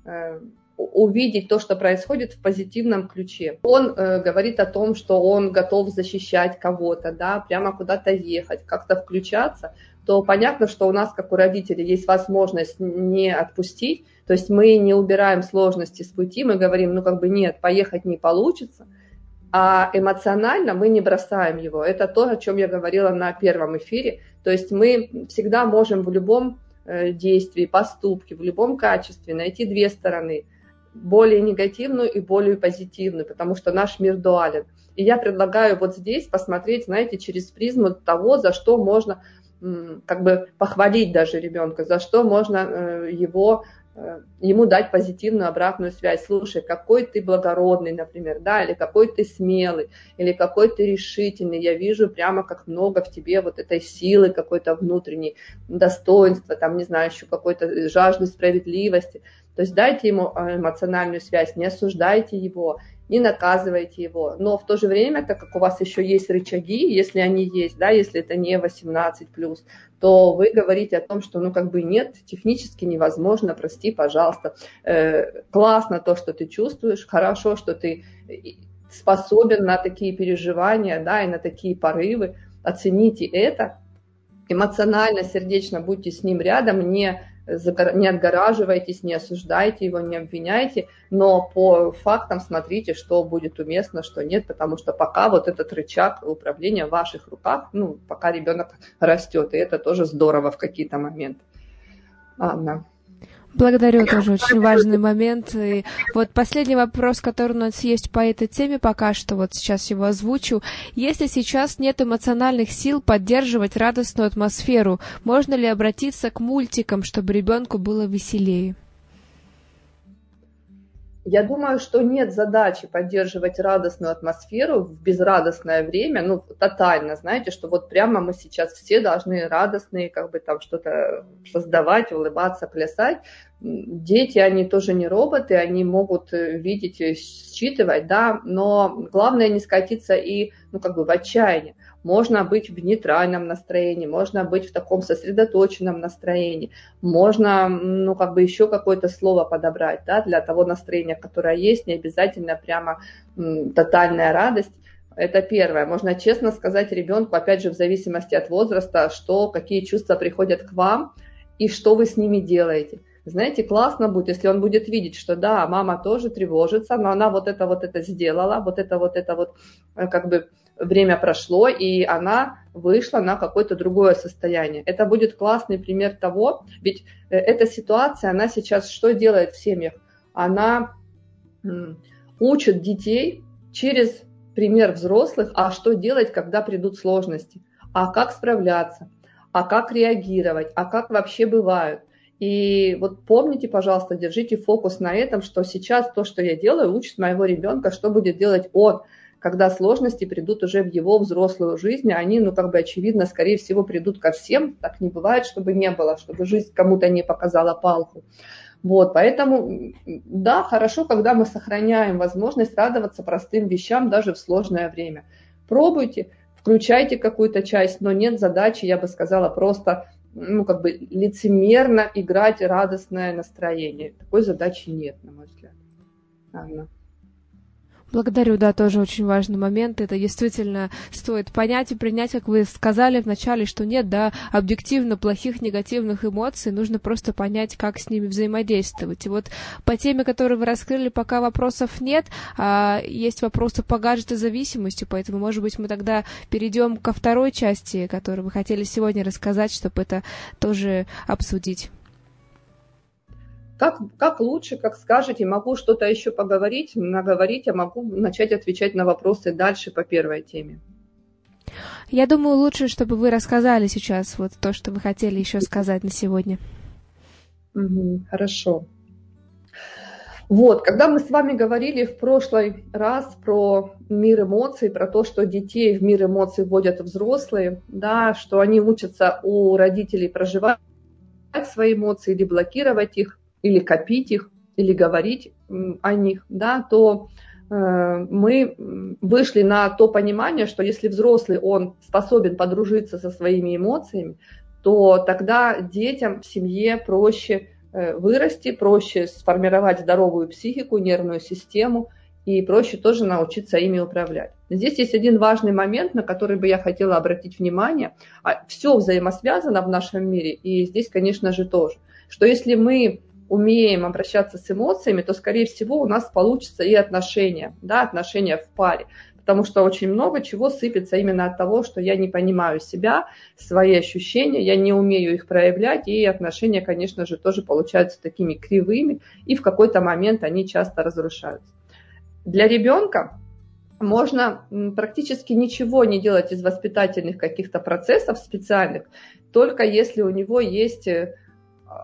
э, увидеть то, что происходит в позитивном ключе. Он э, говорит о том, что он готов защищать кого-то, да, прямо куда-то ехать, как-то включаться, то понятно, что у нас, как у родителей, есть возможность не отпустить, то есть мы не убираем сложности с пути, мы говорим, ну как бы нет, поехать не получится, а эмоционально мы не бросаем его. Это то, о чем я говорила на первом эфире. То есть мы всегда можем в любом э, действии, поступке, в любом качестве найти две стороны – более негативную и более позитивную, потому что наш мир дуален. И я предлагаю вот здесь посмотреть, знаете, через призму того, за что можно как бы похвалить даже ребенка, за что можно э, его э, ему дать позитивную обратную связь. Слушай, какой ты благородный, например, да, или какой ты смелый, или какой ты решительный. Я вижу прямо как много в тебе вот этой силы какой-то внутренней, достоинства, там, не знаю, еще какой-то жажды справедливости. То есть дайте ему а, эмоциональную связь, не осуждайте его, не наказывайте его. Но в то же время, так как у вас еще есть рычаги, если они есть, да, если это не 18 то вы говорите о том, что ну как бы нет, технически невозможно, прости, пожалуйста. Э, классно то, что ты чувствуешь, хорошо, что ты способен на такие переживания, да, и на такие порывы. Оцените это, эмоционально, сердечно будьте с ним рядом, не не отгораживайтесь, не осуждайте его, не обвиняйте, но по фактам смотрите, что будет уместно, что нет, потому что пока вот этот рычаг управления в ваших руках, ну, пока ребенок растет, и это тоже здорово в какие-то моменты. Ладно. Благодарю, тоже очень важный момент. И вот последний вопрос, который у нас есть по этой теме пока что, вот сейчас его озвучу. Если сейчас нет эмоциональных сил поддерживать радостную атмосферу, можно ли обратиться к мультикам, чтобы ребенку было веселее? Я думаю, что нет задачи поддерживать радостную атмосферу в безрадостное время, ну, тотально, знаете, что вот прямо мы сейчас все должны радостные, как бы там что-то создавать, улыбаться, плясать. Дети, они тоже не роботы, они могут э, видеть, считывать, да, но главное не скатиться и, ну, как бы в отчаяние. Можно быть в нейтральном настроении, можно быть в таком сосредоточенном настроении, можно, ну, как бы еще какое-то слово подобрать, да, для того настроения, которое есть, не обязательно прямо м, тотальная радость. Это первое. Можно честно сказать ребенку, опять же, в зависимости от возраста, что, какие чувства приходят к вам и что вы с ними делаете. Знаете, классно будет, если он будет видеть, что да, мама тоже тревожится, но она вот это вот это сделала, вот это вот это вот э, как бы время прошло, и она вышла на какое-то другое состояние. Это будет классный пример того, ведь э, эта ситуация, она сейчас что делает в семьях? Она учит детей через пример взрослых, а что делать, когда придут сложности, а как справляться, а как реагировать, а как вообще бывают. И вот помните, пожалуйста, держите фокус на этом, что сейчас то, что я делаю, учит моего ребенка, что будет делать он когда сложности придут уже в его взрослую жизнь, они, ну, как бы очевидно, скорее всего, придут ко всем. Так не бывает, чтобы не было, чтобы жизнь кому-то не показала палку. Вот, поэтому, да, хорошо, когда мы сохраняем возможность радоваться простым вещам даже в сложное время. Пробуйте, включайте какую-то часть, но нет задачи, я бы сказала, просто ну, как бы лицемерно играть радостное настроение. Такой задачи нет, на мой взгляд. Анна. Благодарю, да, тоже очень важный момент. Это действительно стоит понять и принять, как вы сказали вначале, что нет, да, объективно плохих негативных эмоций, нужно просто понять, как с ними взаимодействовать. И вот по теме, которую вы раскрыли, пока вопросов нет, а есть вопросы по гаджетозависимости, поэтому, может быть, мы тогда перейдем ко второй части, которую вы хотели сегодня рассказать, чтобы это тоже обсудить. Как, как лучше, как скажете, могу что-то еще поговорить, наговорить, а могу начать отвечать на вопросы дальше по первой теме. Я думаю, лучше, чтобы вы рассказали сейчас вот то, что вы хотели еще сказать на сегодня. Угу, хорошо. Вот, когда мы с вами говорили в прошлый раз про мир эмоций, про то, что детей в мир эмоций вводят взрослые, да, что они учатся у родителей проживать свои эмоции или блокировать их, или копить их, или говорить о них, да, то э, мы вышли на то понимание, что если взрослый, он способен подружиться со своими эмоциями, то тогда детям в семье проще э, вырасти, проще сформировать здоровую психику, нервную систему и проще тоже научиться ими управлять. Здесь есть один важный момент, на который бы я хотела обратить внимание. А, Все взаимосвязано в нашем мире, и здесь, конечно же, тоже. Что если мы умеем обращаться с эмоциями, то, скорее всего, у нас получится и отношения, да, отношения в паре. Потому что очень много чего сыпется именно от того, что я не понимаю себя, свои ощущения, я не умею их проявлять, и отношения, конечно же, тоже получаются такими кривыми, и в какой-то момент они часто разрушаются. Для ребенка можно практически ничего не делать из воспитательных каких-то процессов специальных, только если у него есть э,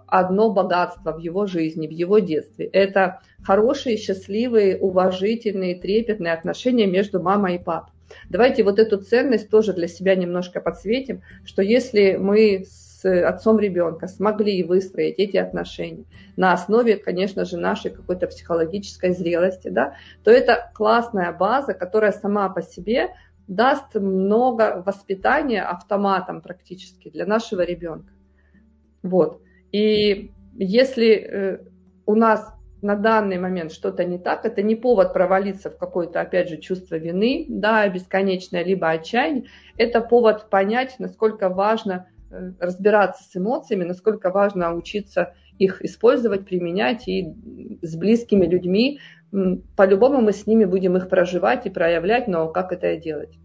одно богатство в его жизни, в его детстве. Это хорошие, счастливые, уважительные, трепетные отношения между мамой и папой. Давайте вот эту ценность тоже для себя немножко подсветим, что если мы с отцом ребенка смогли выстроить эти отношения на основе, конечно же, нашей какой-то психологической зрелости, да, то это классная база, которая сама по себе даст много воспитания автоматом практически для нашего ребенка. Вот. И если э, у нас на данный момент что-то не так, это не повод провалиться в какое-то, опять же, чувство вины, да, бесконечное, либо отчаяние. Это повод понять, насколько важно э, разбираться с эмоциями, насколько важно учиться их использовать, применять и с близкими людьми. По-любому мы с ними будем их проживать и проявлять, но как это делать?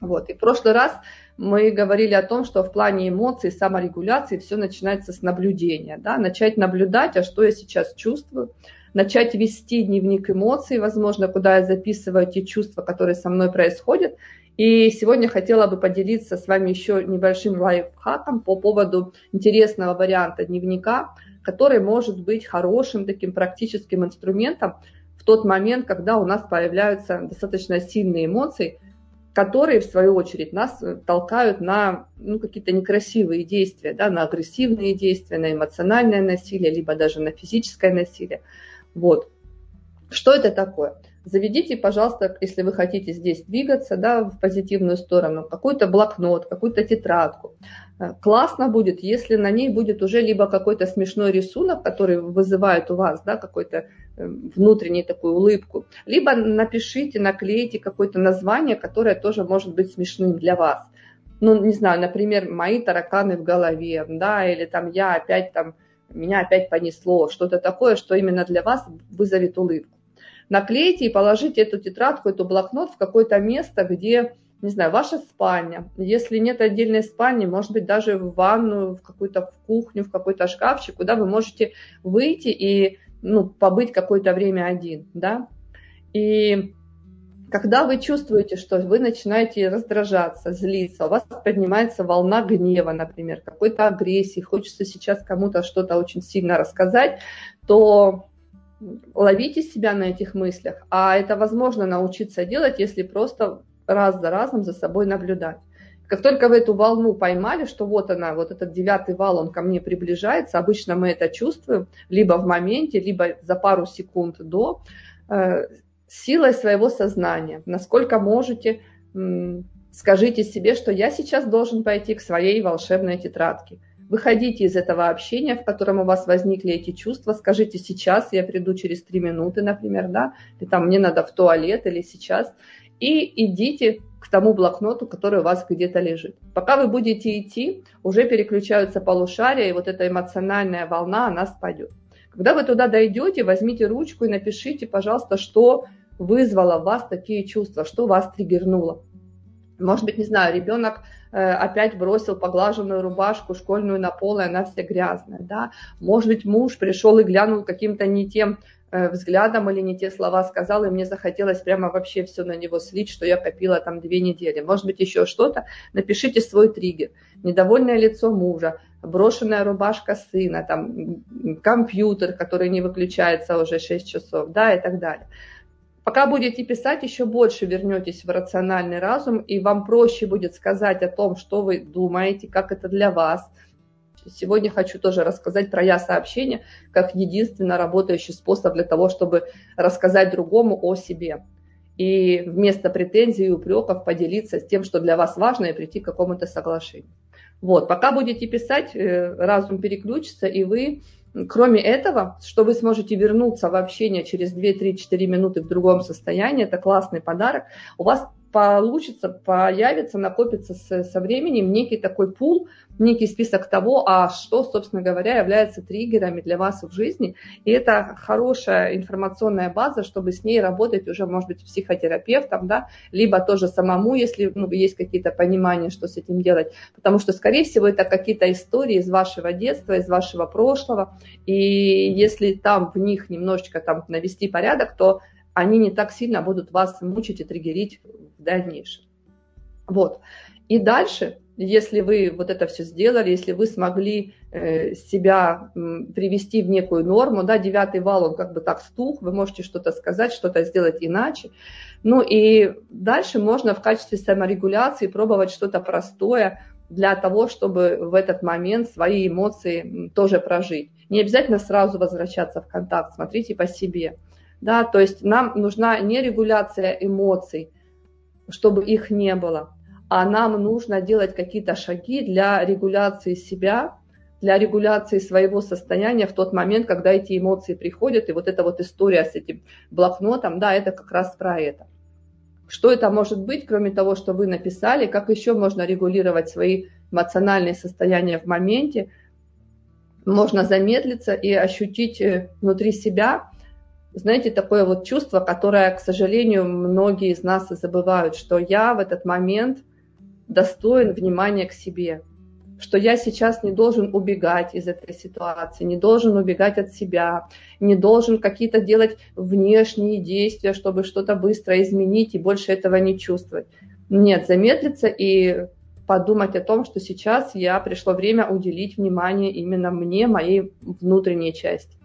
Вот. И в прошлый раз мы говорили о том, что в плане эмоций, саморегуляции все начинается с наблюдения. Да? Начать наблюдать, а что я сейчас чувствую, начать вести дневник эмоций, возможно, куда я записываю те чувства, которые со мной происходят. И сегодня хотела бы поделиться с вами еще небольшим лайфхаком по поводу интересного варианта дневника, который может быть хорошим таким практическим инструментом в тот момент, когда у нас появляются достаточно сильные эмоции, которые, в свою очередь, нас толкают на ну, какие-то некрасивые действия, да, на агрессивные действия, на эмоциональное насилие, либо даже на физическое насилие. Вот. Что это такое? Заведите, пожалуйста, если вы хотите здесь двигаться да, в позитивную сторону, какой-то блокнот, какую-то тетрадку. Э, классно будет, если на ней будет уже либо какой-то смешной рисунок, который вызывает у вас да, какой-то э, внутреннюю такую улыбку, либо напишите, наклейте какое-то название, которое тоже может быть смешным для вас. Ну, не знаю, например, мои тараканы в голове, да, или там я опять там, меня опять понесло, что-то такое, что именно для вас вызовет улыбку. Наклейте и положите эту тетрадку, эту блокнот в какое-то место, где не знаю, ваша спальня. Если нет отдельной спальни, может быть, даже в ванную, в какую-то в кухню, в какой-то шкафчик, куда вы можете выйти и ну, побыть какое-то время один, да. И когда вы чувствуете, что вы начинаете раздражаться, злиться, у вас поднимается волна гнева, например, какой-то агрессии, хочется сейчас кому-то что-то очень сильно рассказать, то ловите себя на этих мыслях. А это возможно научиться делать, если просто раз за разом за собой наблюдать. Как только вы эту волну поймали, что вот она, вот этот девятый вал, он ко мне приближается, обычно мы это чувствуем либо в моменте, либо за пару секунд до, э, силой своего сознания. Насколько можете, скажите себе, что я сейчас должен пойти к своей волшебной тетрадке. Выходите из этого общения, в котором у вас возникли эти чувства, скажите сейчас, я приду через три минуты, например, да, или там мне надо в туалет или сейчас, и идите к тому блокноту, который у вас где-то лежит. Пока вы будете идти, уже переключаются полушария, и вот эта эмоциональная волна, она спадет. Когда вы туда дойдете, возьмите ручку и напишите, пожалуйста, что вызвало в вас такие чувства, что вас триггернуло. Может быть, не знаю, ребенок э, опять бросил поглаженную рубашку школьную на пол, и она вся грязная, да. Может быть, муж пришел и глянул каким-то не тем взглядом или не те слова сказал, и мне захотелось прямо вообще все на него слить, что я копила там две недели. Может быть, еще что-то. Напишите свой триггер. Недовольное лицо мужа, брошенная рубашка сына, там, компьютер, который не выключается уже 6 часов, да, и так далее. Пока будете писать, еще больше вернетесь в рациональный разум, и вам проще будет сказать о том, что вы думаете, как это для вас – Сегодня хочу тоже рассказать про я-сообщение как единственно работающий способ для того, чтобы рассказать другому о себе. И вместо претензий и упреков поделиться с тем, что для вас важно, и прийти к какому-то соглашению. Вот, пока будете писать, э, разум переключится, и вы, кроме этого, что вы сможете вернуться в общение через 2-3-4 минуты в другом состоянии, это классный подарок, у вас получится, появится, накопится с, со временем некий такой пул, некий список того, а что, собственно говоря, является триггерами для вас в жизни. И это хорошая информационная база, чтобы с ней работать уже, может быть, психотерапевтом, да, либо тоже самому, если ну, есть какие-то понимания, что с этим делать. Потому что, скорее всего, это какие-то истории из вашего детства, из вашего прошлого. И если там в них немножечко там навести порядок, то они не так сильно будут вас мучить и триггерить в дальнейшем. Вот. И дальше, если вы вот это все сделали, если вы смогли э, себя привести в некую норму, да, девятый вал, он как бы так стух, вы можете что-то сказать, что-то сделать иначе. Ну и дальше можно в качестве саморегуляции пробовать что-то простое для того, чтобы в этот момент свои эмоции тоже прожить. Не обязательно сразу возвращаться в контакт, смотрите по себе. Да, то есть нам нужна не регуляция эмоций, чтобы их не было, а нам нужно делать какие-то шаги для регуляции себя, для регуляции своего состояния в тот момент, когда эти эмоции приходят. И вот эта вот история с этим блокнотом, да, это как раз про это. Что это может быть, кроме того, что вы написали, как еще можно регулировать свои эмоциональные состояния в моменте, можно замедлиться и ощутить э, внутри себя знаете, такое вот чувство, которое, к сожалению, многие из нас и забывают, что я в этот момент достоин внимания к себе, что я сейчас не должен убегать из этой ситуации, не должен убегать от себя, не должен какие-то делать внешние действия, чтобы что-то быстро изменить и больше этого не чувствовать. Нет, замедлиться и подумать о том, что сейчас я пришло время уделить внимание именно мне, моей внутренней части.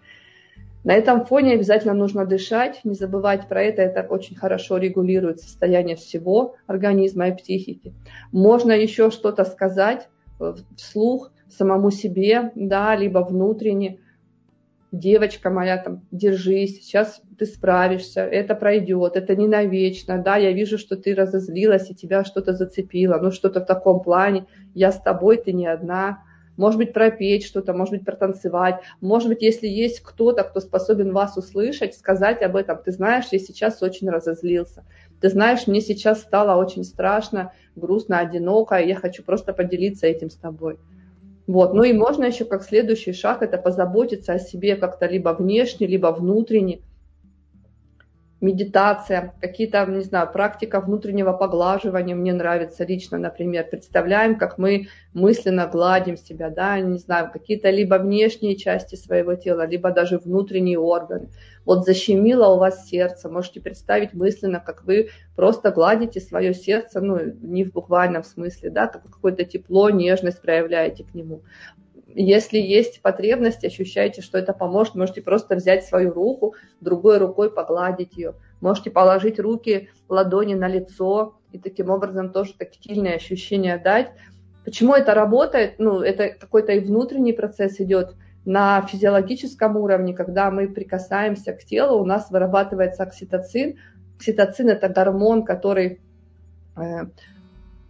На этом фоне обязательно нужно дышать, не забывать про это, это очень хорошо регулирует состояние всего организма и психики. Можно еще что-то сказать э, вслух самому себе, да, либо внутренне, девочка моя, там, держись, сейчас ты справишься, это пройдет, это не навечно, да, я вижу, что ты разозлилась и тебя что-то зацепило, ну что-то в таком плане, я с тобой, ты не одна, может быть, пропеть что-то, может быть, протанцевать, может быть, если есть кто-то, кто способен вас услышать, сказать об этом, ты знаешь, я сейчас очень разозлился, ты знаешь, мне сейчас стало очень страшно, грустно, одиноко, и я хочу просто поделиться этим с тобой. Вот. Ну и можно еще как следующий шаг это позаботиться о себе как-то либо внешне, либо внутренне, медитация, какие-то, не знаю, практика внутреннего поглаживания мне нравится лично, например. Представляем, как мы мысленно гладим себя, да, не знаю, какие-то либо внешние части своего тела, либо даже внутренние органы. Вот защемило у вас сердце, можете представить мысленно, как вы просто гладите свое сердце, ну, не в буквальном смысле, да, как какое-то тепло, нежность проявляете к нему. Если есть потребность, ощущаете, что это поможет, можете просто взять свою руку, другой рукой погладить ее. Можете положить руки, ладони на лицо и таким образом тоже тактильные ощущения дать. Почему это работает? Ну, это какой-то и внутренний процесс идет на физиологическом уровне, когда мы прикасаемся к телу, у нас вырабатывается окситоцин. Окситоцин – это гормон, который э,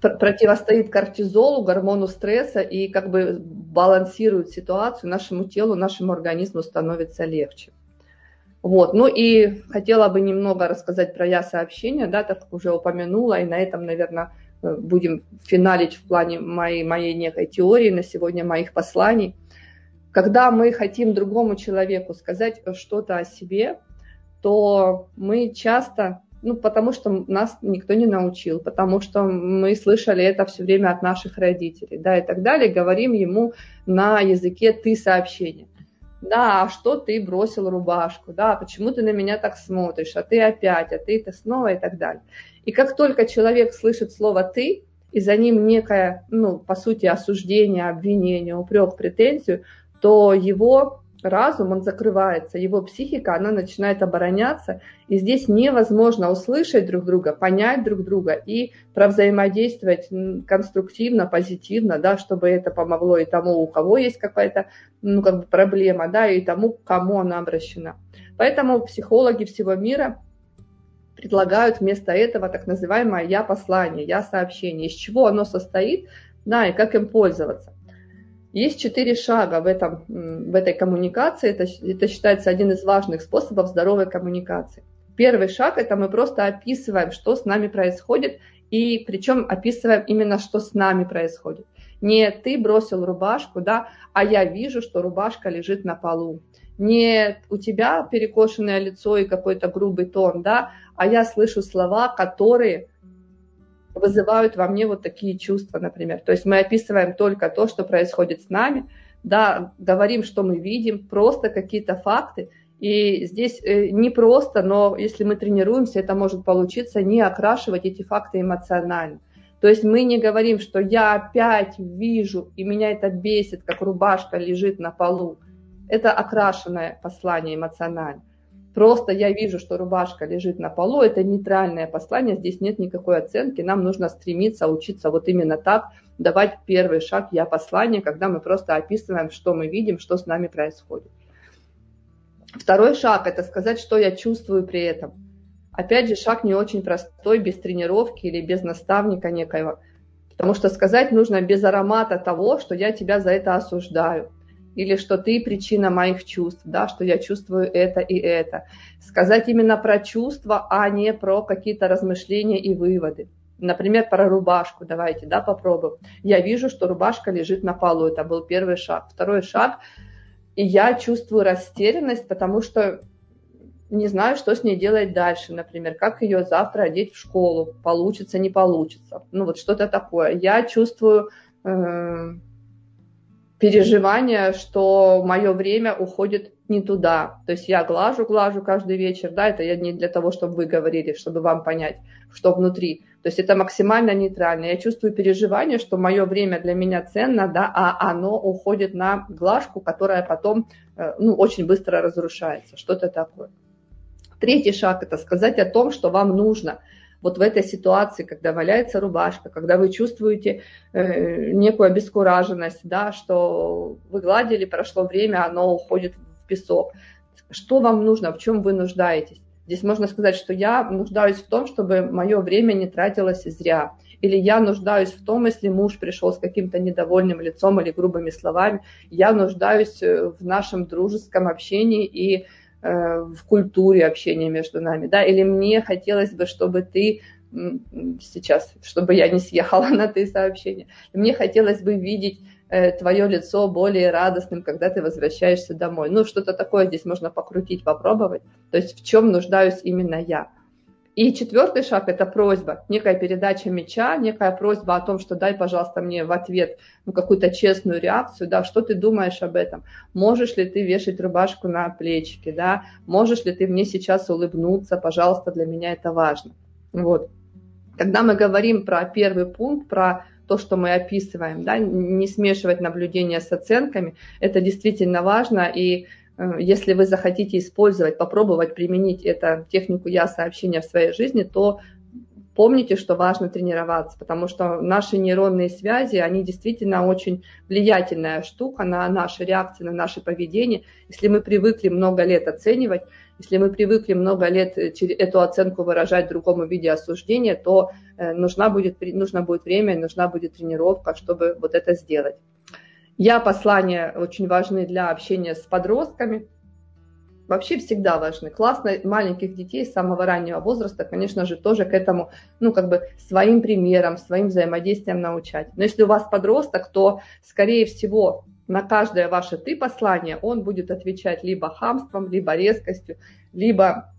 противостоит кортизолу, гормону стресса и как бы балансирует ситуацию, нашему телу, нашему организму становится легче. Вот. Ну и хотела бы немного рассказать про я-сообщение, да, так как уже упомянула, и на этом, наверное, будем финалить в плане моей, моей некой теории на сегодня, моих посланий. Когда мы хотим другому человеку сказать что-то о себе, то мы часто ну, потому что нас никто не научил, потому что мы слышали это все время от наших родителей, да, и так далее, говорим ему на языке «ты» сообщение. Да, а что ты бросил рубашку, да, почему ты на меня так смотришь, а ты опять, а ты это снова и так далее. И как только человек слышит слово «ты», и за ним некое, ну, по сути, осуждение, обвинение, упрек, претензию, то его разум, он закрывается, его психика, она начинает обороняться, и здесь невозможно услышать друг друга, понять друг друга и провзаимодействовать конструктивно, позитивно, да, чтобы это помогло и тому, у кого есть какая-то ну, как бы проблема, да, и тому, к кому она обращена. Поэтому психологи всего мира предлагают вместо этого так называемое «я-послание», «я-сообщение», из чего оно состоит, да, и как им пользоваться. Есть четыре шага в, этом, в этой коммуникации. Это, это считается один из важных способов здоровой коммуникации. Первый шаг – это мы просто описываем, что с нами происходит, и причем описываем именно, что с нами происходит. Не ты бросил рубашку, да, а я вижу, что рубашка лежит на полу. Не у тебя перекошенное лицо и какой-то грубый тон, да, а я слышу слова, которые вызывают во мне вот такие чувства, например. То есть мы описываем только то, что происходит с нами, да, говорим, что мы видим, просто какие-то факты. И здесь э, не просто, но если мы тренируемся, это может получиться не окрашивать эти факты эмоционально. То есть мы не говорим, что я опять вижу, и меня это бесит, как рубашка лежит на полу. Это окрашенное послание эмоционально. Просто я вижу, что рубашка лежит на полу, это нейтральное послание, здесь нет никакой оценки, нам нужно стремиться учиться вот именно так, давать первый шаг «я послание», когда мы просто описываем, что мы видим, что с нами происходит. Второй шаг – это сказать, что я чувствую при этом. Опять же, шаг не очень простой, без тренировки или без наставника некоего, потому что сказать нужно без аромата того, что я тебя за это осуждаю – или что ты причина моих чувств, да, что я чувствую это и это. Сказать именно про чувства, а не про какие-то размышления и выводы. Например, про рубашку. Давайте, да, попробуем. Я вижу, что рубашка лежит на полу. Это был первый шаг. Второй шаг. И я чувствую растерянность, потому что не знаю, что с ней делать дальше, например, как ее завтра одеть в школу, получится, не получится, ну вот что-то такое. Я чувствую э, переживание, что мое время уходит не туда. То есть я глажу, глажу каждый вечер, да, это я не для того, чтобы вы говорили, чтобы вам понять, что внутри. То есть это максимально нейтрально. Я чувствую переживание, что мое время для меня ценно, да, а оно уходит на глажку, которая потом э, ну, очень быстро разрушается. Что-то такое. Третий шаг – это сказать о том, что вам нужно – вот в этой ситуации, когда валяется рубашка, когда вы чувствуете э, некую обескураженность, да, что вы гладили, прошло время, оно уходит в песок. Что вам нужно, в чем вы нуждаетесь? Здесь можно сказать, что я нуждаюсь в том, чтобы мое время не тратилось зря. Или я нуждаюсь в том, если муж пришел с каким-то недовольным лицом или грубыми словами, я нуждаюсь э, в нашем дружеском общении и в культуре общения между нами, да, или мне хотелось бы, чтобы ты сейчас, чтобы я не съехала <laughs> на ты сообщения, мне хотелось бы видеть э, твое лицо более радостным, когда ты возвращаешься домой. Ну, что-то такое здесь можно покрутить, попробовать. То есть в чем нуждаюсь именно я. И четвертый шаг – это просьба, некая передача меча, некая просьба о том, что дай, пожалуйста, мне в ответ ну, какую-то честную реакцию, да, что ты думаешь об этом, можешь ли ты вешать рубашку на плечики, да, можешь ли ты мне сейчас улыбнуться, пожалуйста, для меня это важно. Вот. Когда мы говорим про первый пункт, про то, что мы описываем, да, не смешивать наблюдения с оценками, это действительно важно, и если вы захотите использовать, попробовать применить эту технику я-сообщения в своей жизни, то помните, что важно тренироваться, потому что наши нейронные связи, они действительно очень влиятельная штука на наши реакции, на наше поведение. Если мы привыкли много лет оценивать, если мы привыкли много лет э, эту оценку выражать в другом виде осуждения, то э, нужна будет, нужно будет время, нужна будет тренировка, чтобы вот это сделать. Я послания очень важны для общения с подростками. Вообще всегда важны. Классно маленьких детей с самого раннего возраста, конечно же, тоже к этому, ну, как бы своим примером, своим взаимодействием научать. Но если у вас подросток, то, скорее всего, на каждое ваше «ты» послание он будет отвечать либо хамством, либо резкостью, либо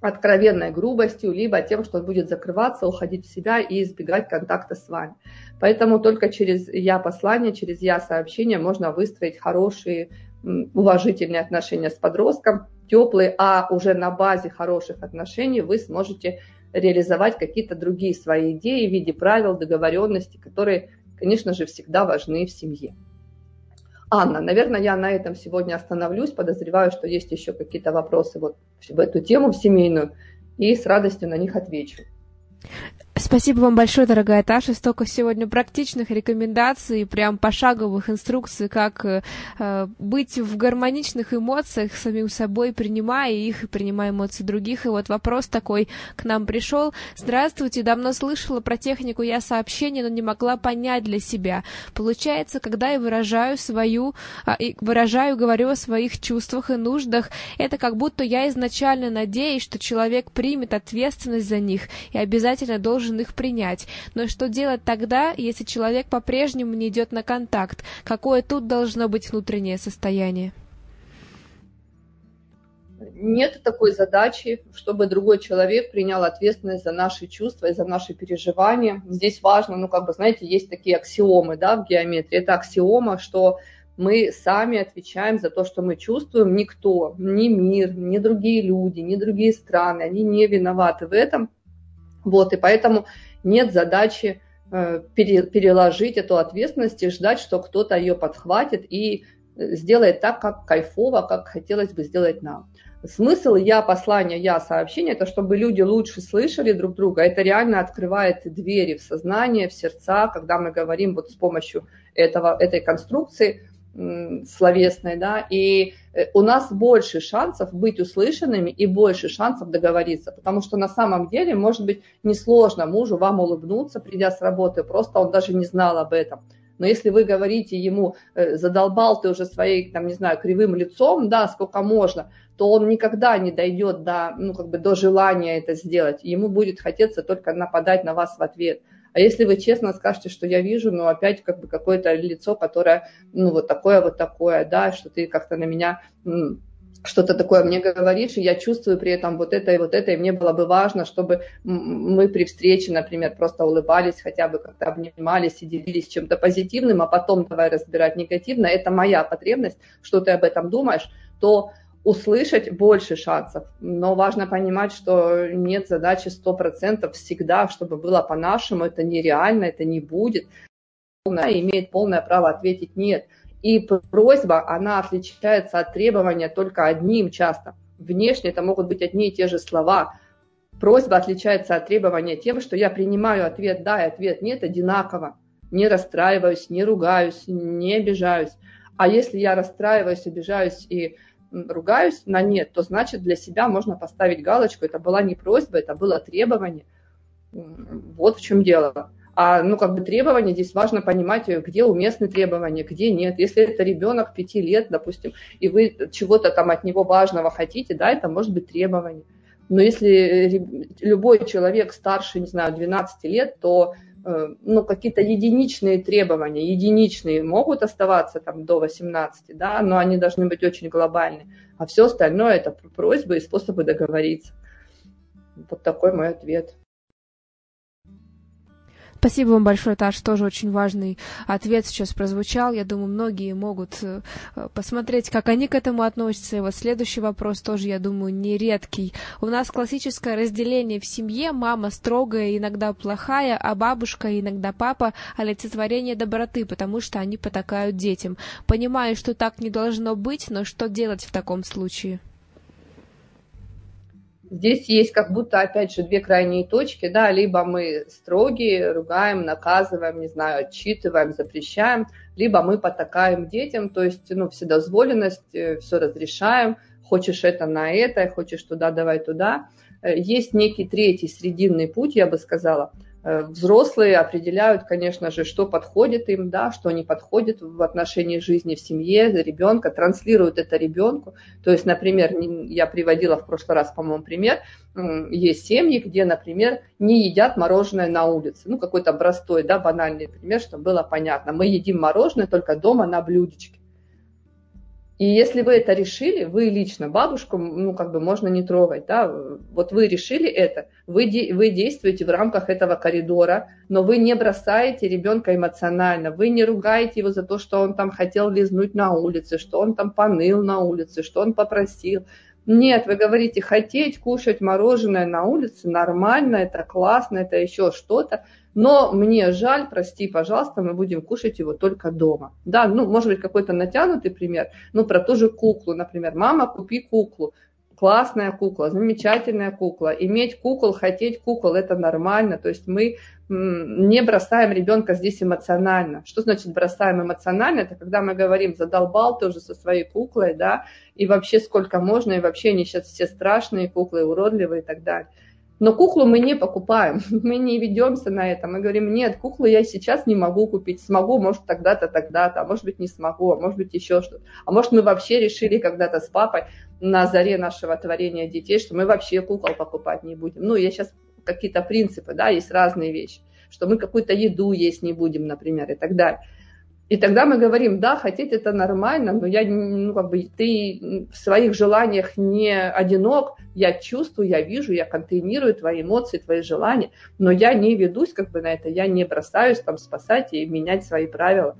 откровенной грубостью, либо тем, что он будет закрываться, уходить в себя и избегать контакта с вами. Поэтому только через «я» послание, через «я» сообщение можно выстроить хорошие, уважительные отношения с подростком, теплые, а уже на базе хороших отношений вы сможете реализовать какие-то другие свои идеи в виде правил, договоренностей, которые, конечно же, всегда важны в семье. Анна, наверное, я на этом сегодня остановлюсь. Подозреваю, что есть еще какие-то вопросы вот в эту тему, в семейную, и с радостью на них отвечу. Спасибо вам большое, дорогая Таша. Столько сегодня практичных рекомендаций, прям пошаговых инструкций, как э, быть в гармоничных эмоциях с самим собой, принимая их и принимая эмоции других. И вот вопрос такой к нам пришел. Здравствуйте, давно слышала про технику я сообщения, но не могла понять для себя. Получается, когда я выражаю свою, э, выражаю, говорю о своих чувствах и нуждах, это как будто я изначально надеюсь, что человек примет ответственность за них и обязательно должен должен их принять. Но что делать тогда, если человек по-прежнему не идет на контакт? Какое тут должно быть внутреннее состояние? Нет такой задачи, чтобы другой человек принял ответственность за наши чувства и за наши переживания. Здесь важно, ну, как бы, знаете, есть такие аксиомы, да, в геометрии. Это аксиома, что мы сами отвечаем за то, что мы чувствуем. Никто, ни мир, ни другие люди, ни другие страны, они не виноваты в этом. Вот, и поэтому нет задачи э, переложить эту ответственность и ждать, что кто-то ее подхватит и э, сделает так, как кайфово, как хотелось бы сделать нам. Смысл я послания, я сообщения, это чтобы люди лучше слышали друг друга. Это реально открывает двери в сознание, в сердца, когда мы говорим вот с помощью этого, этой конструкции словесной, да, и э, у нас больше шансов быть услышанными и больше шансов договориться, потому что на самом деле, может быть, несложно мужу вам улыбнуться, придя с работы, просто он даже не знал об этом. Но если вы говорите ему, э, задолбал ты уже своей, там, не знаю, кривым лицом, да, сколько можно, то он никогда не дойдет до, ну, как бы до желания это сделать. Ему будет хотеться только нападать на вас в ответ. А если вы честно скажете, что я вижу, ну, опять как бы какое-то лицо, которое, ну, вот такое, вот такое, да, что ты как-то на меня что-то такое мне говоришь, и я чувствую при этом вот это и вот это, и мне было бы важно, чтобы мы при встрече, например, просто улыбались, хотя бы как-то обнимались и делились чем-то позитивным, а потом давай разбирать негативно, это моя потребность, что ты об этом думаешь, то услышать больше шансов. Но важно понимать, что нет задачи 100% всегда, чтобы было по-нашему, это нереально, это не будет. Она имеет полное право ответить «нет». И просьба, она отличается от требования только одним часто. Внешне это могут быть одни и те же слова. Просьба отличается от требования тем, что я принимаю ответ «да» и ответ «нет» одинаково. Не расстраиваюсь, не ругаюсь, не обижаюсь. А если я расстраиваюсь, обижаюсь и ругаюсь на нет, то значит для себя можно поставить галочку. Это была не просьба, это было требование. Вот в чем дело. А ну, как бы требования, здесь важно понимать, где уместны требования, где нет. Если это ребенок пяти лет, допустим, и вы чего-то там от него важного хотите, да, это может быть требование. Но если любой человек старше, не знаю, 12 лет, то Э, ну, какие-то единичные требования, единичные могут оставаться там до 18, да, но они должны быть очень глобальны. А все остальное это просьбы и способы договориться. Вот такой мой ответ. Спасибо вам большое, Таш, тоже очень важный ответ сейчас прозвучал. Я думаю, многие могут э, посмотреть, как они к этому относятся. И вот следующий вопрос тоже, я думаю, нередкий. У нас классическое разделение в семье. Мама строгая, иногда плохая, а бабушка, иногда папа – олицетворение доброты, потому что они потакают детям. Понимаю, что так не должно быть, но что делать в таком случае? Здесь есть как будто, опять же, две крайние точки, да, либо мы строгие, ругаем, наказываем, не знаю, отчитываем, запрещаем, либо мы потакаем детям, то есть, ну, вседозволенность, э, все разрешаем, хочешь это на это, хочешь туда, давай туда. Э, есть некий третий срединный путь, я бы сказала – взрослые определяют, конечно же, что подходит им, да, что не подходит в отношении жизни в семье, ребенка, транслируют это ребенку. То есть, например, я приводила в прошлый раз, по-моему, пример, есть семьи, где, например, не едят мороженое на улице. Ну, какой-то простой, да, банальный пример, чтобы было понятно. Мы едим мороженое только дома на блюдечке. И если вы это решили, вы лично, бабушку, ну, как бы можно не трогать, да, вот вы решили это, вы, де, вы действуете в рамках этого коридора, но вы не бросаете ребенка эмоционально, вы не ругаете его за то, что он там хотел лизнуть на улице, что он там поныл на улице, что он попросил. Нет, вы говорите, хотеть кушать мороженое на улице нормально, это классно, это еще что-то, но мне жаль, прости, пожалуйста, мы будем кушать его только дома. Да, ну, может быть, какой-то натянутый пример, ну, про ту же куклу, например. Мама, купи куклу. Классная кукла, замечательная кукла. Иметь кукол, хотеть кукол – это нормально. То есть мы не бросаем ребенка здесь эмоционально. Что значит бросаем эмоционально? Это когда мы говорим, задолбал ты уже со своей куклой, да, и вообще сколько можно, и вообще они сейчас все страшные куклы, уродливые и так далее. Но куклу мы не покупаем, <laughs> мы не ведемся на это. Мы говорим, нет, куклу я сейчас не могу купить, смогу, может, тогда-то, тогда-то, а может быть, не смогу, а может быть, еще что-то. А может, мы вообще решили когда-то с папой на заре нашего творения детей, что мы вообще кукол покупать не будем. Ну, я сейчас какие-то принципы, да, есть разные вещи, что мы какую-то еду есть не будем, например, и так далее. И тогда мы говорим, да, хотеть это нормально, но я, ну, как бы, ты в своих желаниях не одинок, я чувствую, я вижу, я контейнирую твои эмоции, твои желания, но я не ведусь как бы на это, я не бросаюсь там спасать и менять свои правила.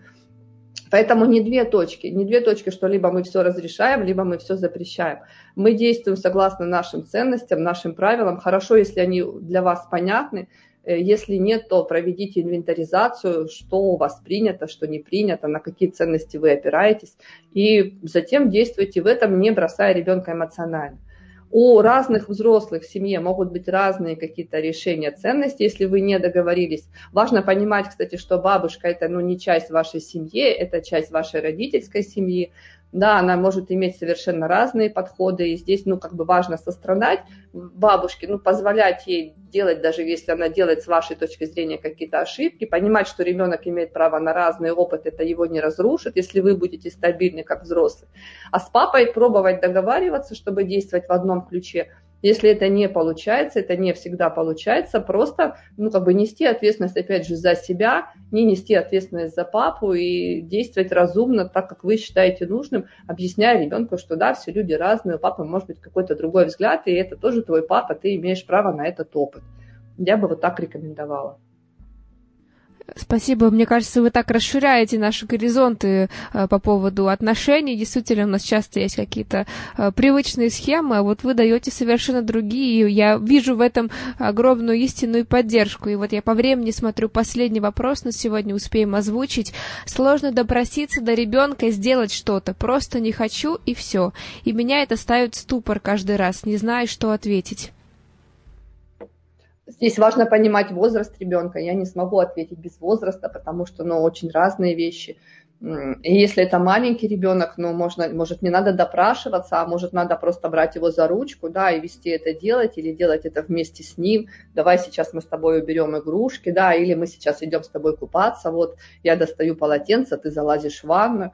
Поэтому не две точки, не две точки, что либо мы все разрешаем, либо мы все запрещаем. Мы действуем согласно нашим ценностям, нашим правилам. Хорошо, если они для вас понятны, если нет, то проведите инвентаризацию, что у вас принято, что не принято, на какие ценности вы опираетесь, и затем действуйте в этом, не бросая ребенка эмоционально. У разных взрослых в семье могут быть разные какие-то решения ценностей, если вы не договорились. Важно понимать, кстати, что бабушка это ну, не часть вашей семьи, это часть вашей родительской семьи да, она может иметь совершенно разные подходы, и здесь, ну, как бы важно сострадать бабушке, ну, позволять ей делать, даже если она делает с вашей точки зрения какие-то ошибки, понимать, что ребенок имеет право на разный опыт, это его не разрушит, если вы будете стабильны как взрослый. А с папой пробовать договариваться, чтобы действовать в одном ключе, Если это не получается, это не всегда получается, просто, ну, как бы нести ответственность, опять же, за себя, не нести ответственность за папу и действовать разумно, так, как вы считаете нужным, объясняя ребенку, что да, все люди разные, у папы может быть какой-то другой взгляд, и это тоже твой папа, ты имеешь право на этот опыт. Я бы вот так рекомендовала. Спасибо. Мне кажется, вы так расширяете наши горизонты э, по поводу отношений. Действительно, у нас часто есть какие-то э, привычные схемы, а вот вы даете совершенно другие. Я вижу в этом огромную истинную поддержку. И вот я по времени смотрю последний вопрос на сегодня, успеем озвучить. Сложно допроситься до ребенка сделать что-то. Просто не хочу и все. И меня это ставит в ступор каждый раз, не знаю, что ответить. Здесь важно понимать возраст ребенка. Я не смогу ответить без возраста, потому что ну, очень разные вещи. И если это маленький ребенок, ну, можно, может, не надо допрашиваться, а может, надо просто брать его за ручку, да, и вести это делать, или делать это вместе с ним. Давай сейчас мы с тобой уберем игрушки, да, или мы сейчас идем с тобой купаться, вот, я достаю полотенце, ты залазишь в ванну.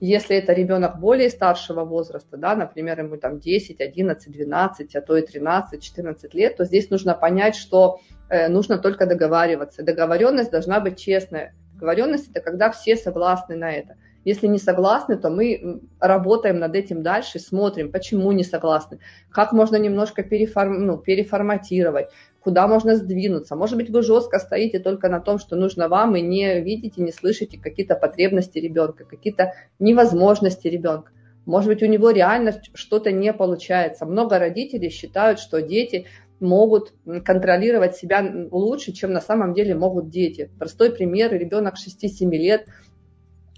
Если это ребенок более старшего возраста, да, например, ему там 10, 11, 12, а то и 13, 14 лет, то здесь нужно понять, что э, нужно только договариваться. Договоренность должна быть честная. Договоренность – это когда все согласны на это. Если не согласны, то мы работаем над этим дальше, смотрим, почему не согласны, как можно немножко переформ, ну, переформатировать, куда можно сдвинуться. Может быть, вы жестко стоите только на том, что нужно вам, и не видите, не слышите какие-то потребности ребенка, какие-то невозможности ребенка. Может быть, у него реально что-то не получается. Много родителей считают, что дети могут контролировать себя лучше, чем на самом деле могут дети. Простой пример, ребенок 6-7 лет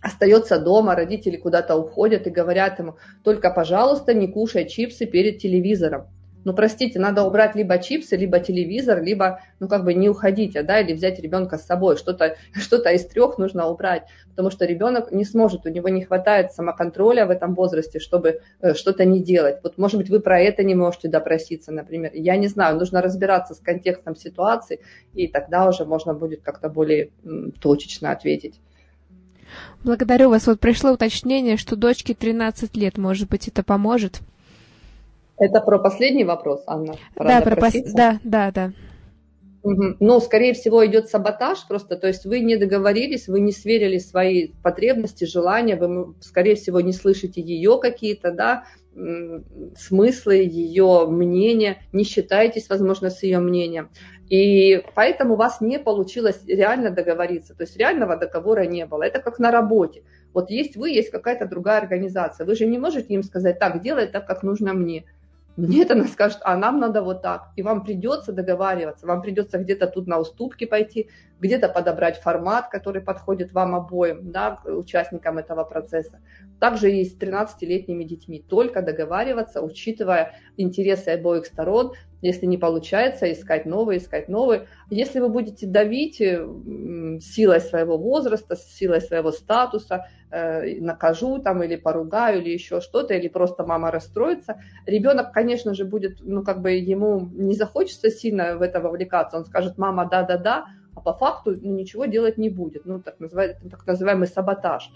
остается дома, родители куда-то уходят и говорят ему, только, пожалуйста, не кушай чипсы перед телевизором ну, простите, надо убрать либо чипсы, либо телевизор, либо, ну, как бы не уходите, да, или взять ребенка с собой. Что-то <laughs> что из трех нужно убрать, потому что ребенок не сможет, у него не хватает самоконтроля в этом возрасте, чтобы э, что-то не делать. Вот, может быть, вы про это не можете допроситься, например. Я не знаю, нужно разбираться с контекстом ситуации, и тогда уже можно будет как-то более точечно ответить. Благодарю вас. Вот пришло уточнение, что дочке 13 лет. Может быть, это поможет? Это про последний вопрос, Анна? да, про пос... да, да, да. Угу. Ну, скорее всего, идет саботаж просто, то есть вы не договорились, вы не сверили свои потребности, желания, вы, скорее всего, не слышите ее какие-то, да, смыслы, ее мнения, не считаетесь, возможно, с ее мнением. И поэтому у вас не получилось реально договориться, то есть реального договора не было. Это как на работе. Вот есть вы, есть какая-то другая организация. Вы же не можете им сказать, так, делай так, как нужно мне. Нет, она скажет, а нам надо вот так. И вам придется договариваться, вам придется где-то тут на уступки пойти, где-то подобрать формат, который подходит вам обоим, да, участникам этого процесса. Также и с 13-летними детьми. Только договариваться, учитывая интересы обоих сторон. Если не получается, искать новые, искать новые. Если вы будете давить э, силой своего возраста, силой своего статуса, э, накажу там или поругаю или еще что-то, или просто мама расстроится, ребенок, конечно же, будет, ну, как бы ему не захочется сильно в это вовлекаться. Он скажет, мама, да-да-да, а по факту ну, ничего делать не будет. Ну, так, называемый, так называемый саботаж.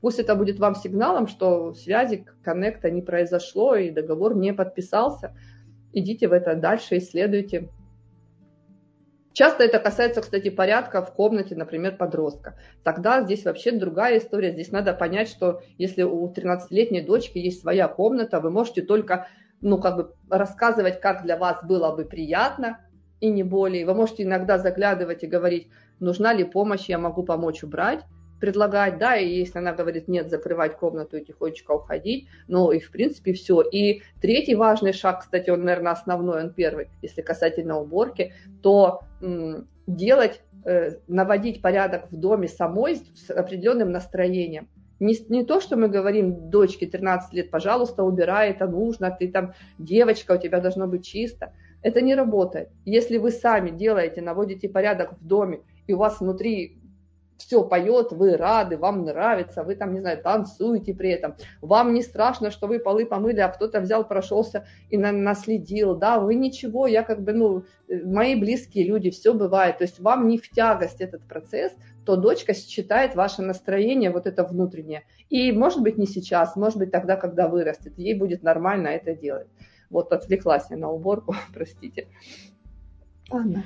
Пусть это будет вам сигналом, что связи, коннекта не произошло и договор не подписался. Идите в это дальше, исследуйте. Часто это касается, кстати, порядка в комнате, например, подростка. Тогда здесь вообще другая история. Здесь надо понять, что если у 13-летней дочки есть своя комната, вы можете только ну, как бы рассказывать, как для вас было бы приятно, и не более. Вы можете иногда заглядывать и говорить, нужна ли помощь, я могу помочь убрать, предлагать, да, и если она говорит нет, закрывать комнату и тихонечко уходить, ну и в принципе все. И третий важный шаг, кстати, он, наверное, основной, он первый, если касательно уборки, то м, делать, э, наводить порядок в доме самой с определенным настроением. Не, не то, что мы говорим дочке 13 лет, пожалуйста, убирай, это нужно, ты там девочка, у тебя должно быть чисто. Это не работает. Если вы сами делаете, наводите порядок в доме, и у вас внутри все поет, вы рады, вам нравится, вы там, не знаю, танцуете при этом, вам не страшно, что вы полы помыли, а кто-то взял, прошелся и на, наследил, да, вы ничего, я как бы, ну, мои близкие люди, все бывает, то есть вам не в тягость этот процесс, то дочка считает ваше настроение, вот это внутреннее, и может быть не сейчас, может быть тогда, когда вырастет, ей будет нормально это делать. Вот отвлеклась я на уборку, <laughs> простите. Ладно.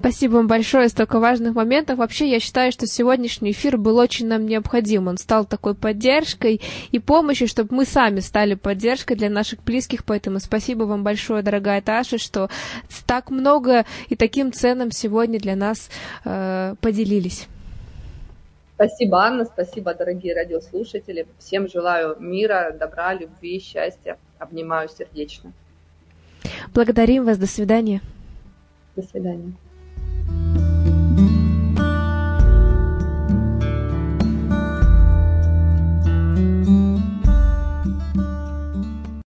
Спасибо вам большое, столько важных моментов. Вообще, я считаю, что сегодняшний эфир был очень нам необходим. Он стал такой поддержкой и помощью, чтобы мы сами стали поддержкой для наших близких. Поэтому спасибо вам большое, дорогая Таша, что так много и таким ценным сегодня для нас э, поделились. Спасибо, Анна, спасибо, дорогие радиослушатели. Всем желаю мира, добра, любви, счастья. Обнимаю сердечно. Благодарим вас. До свидания. До свидания. you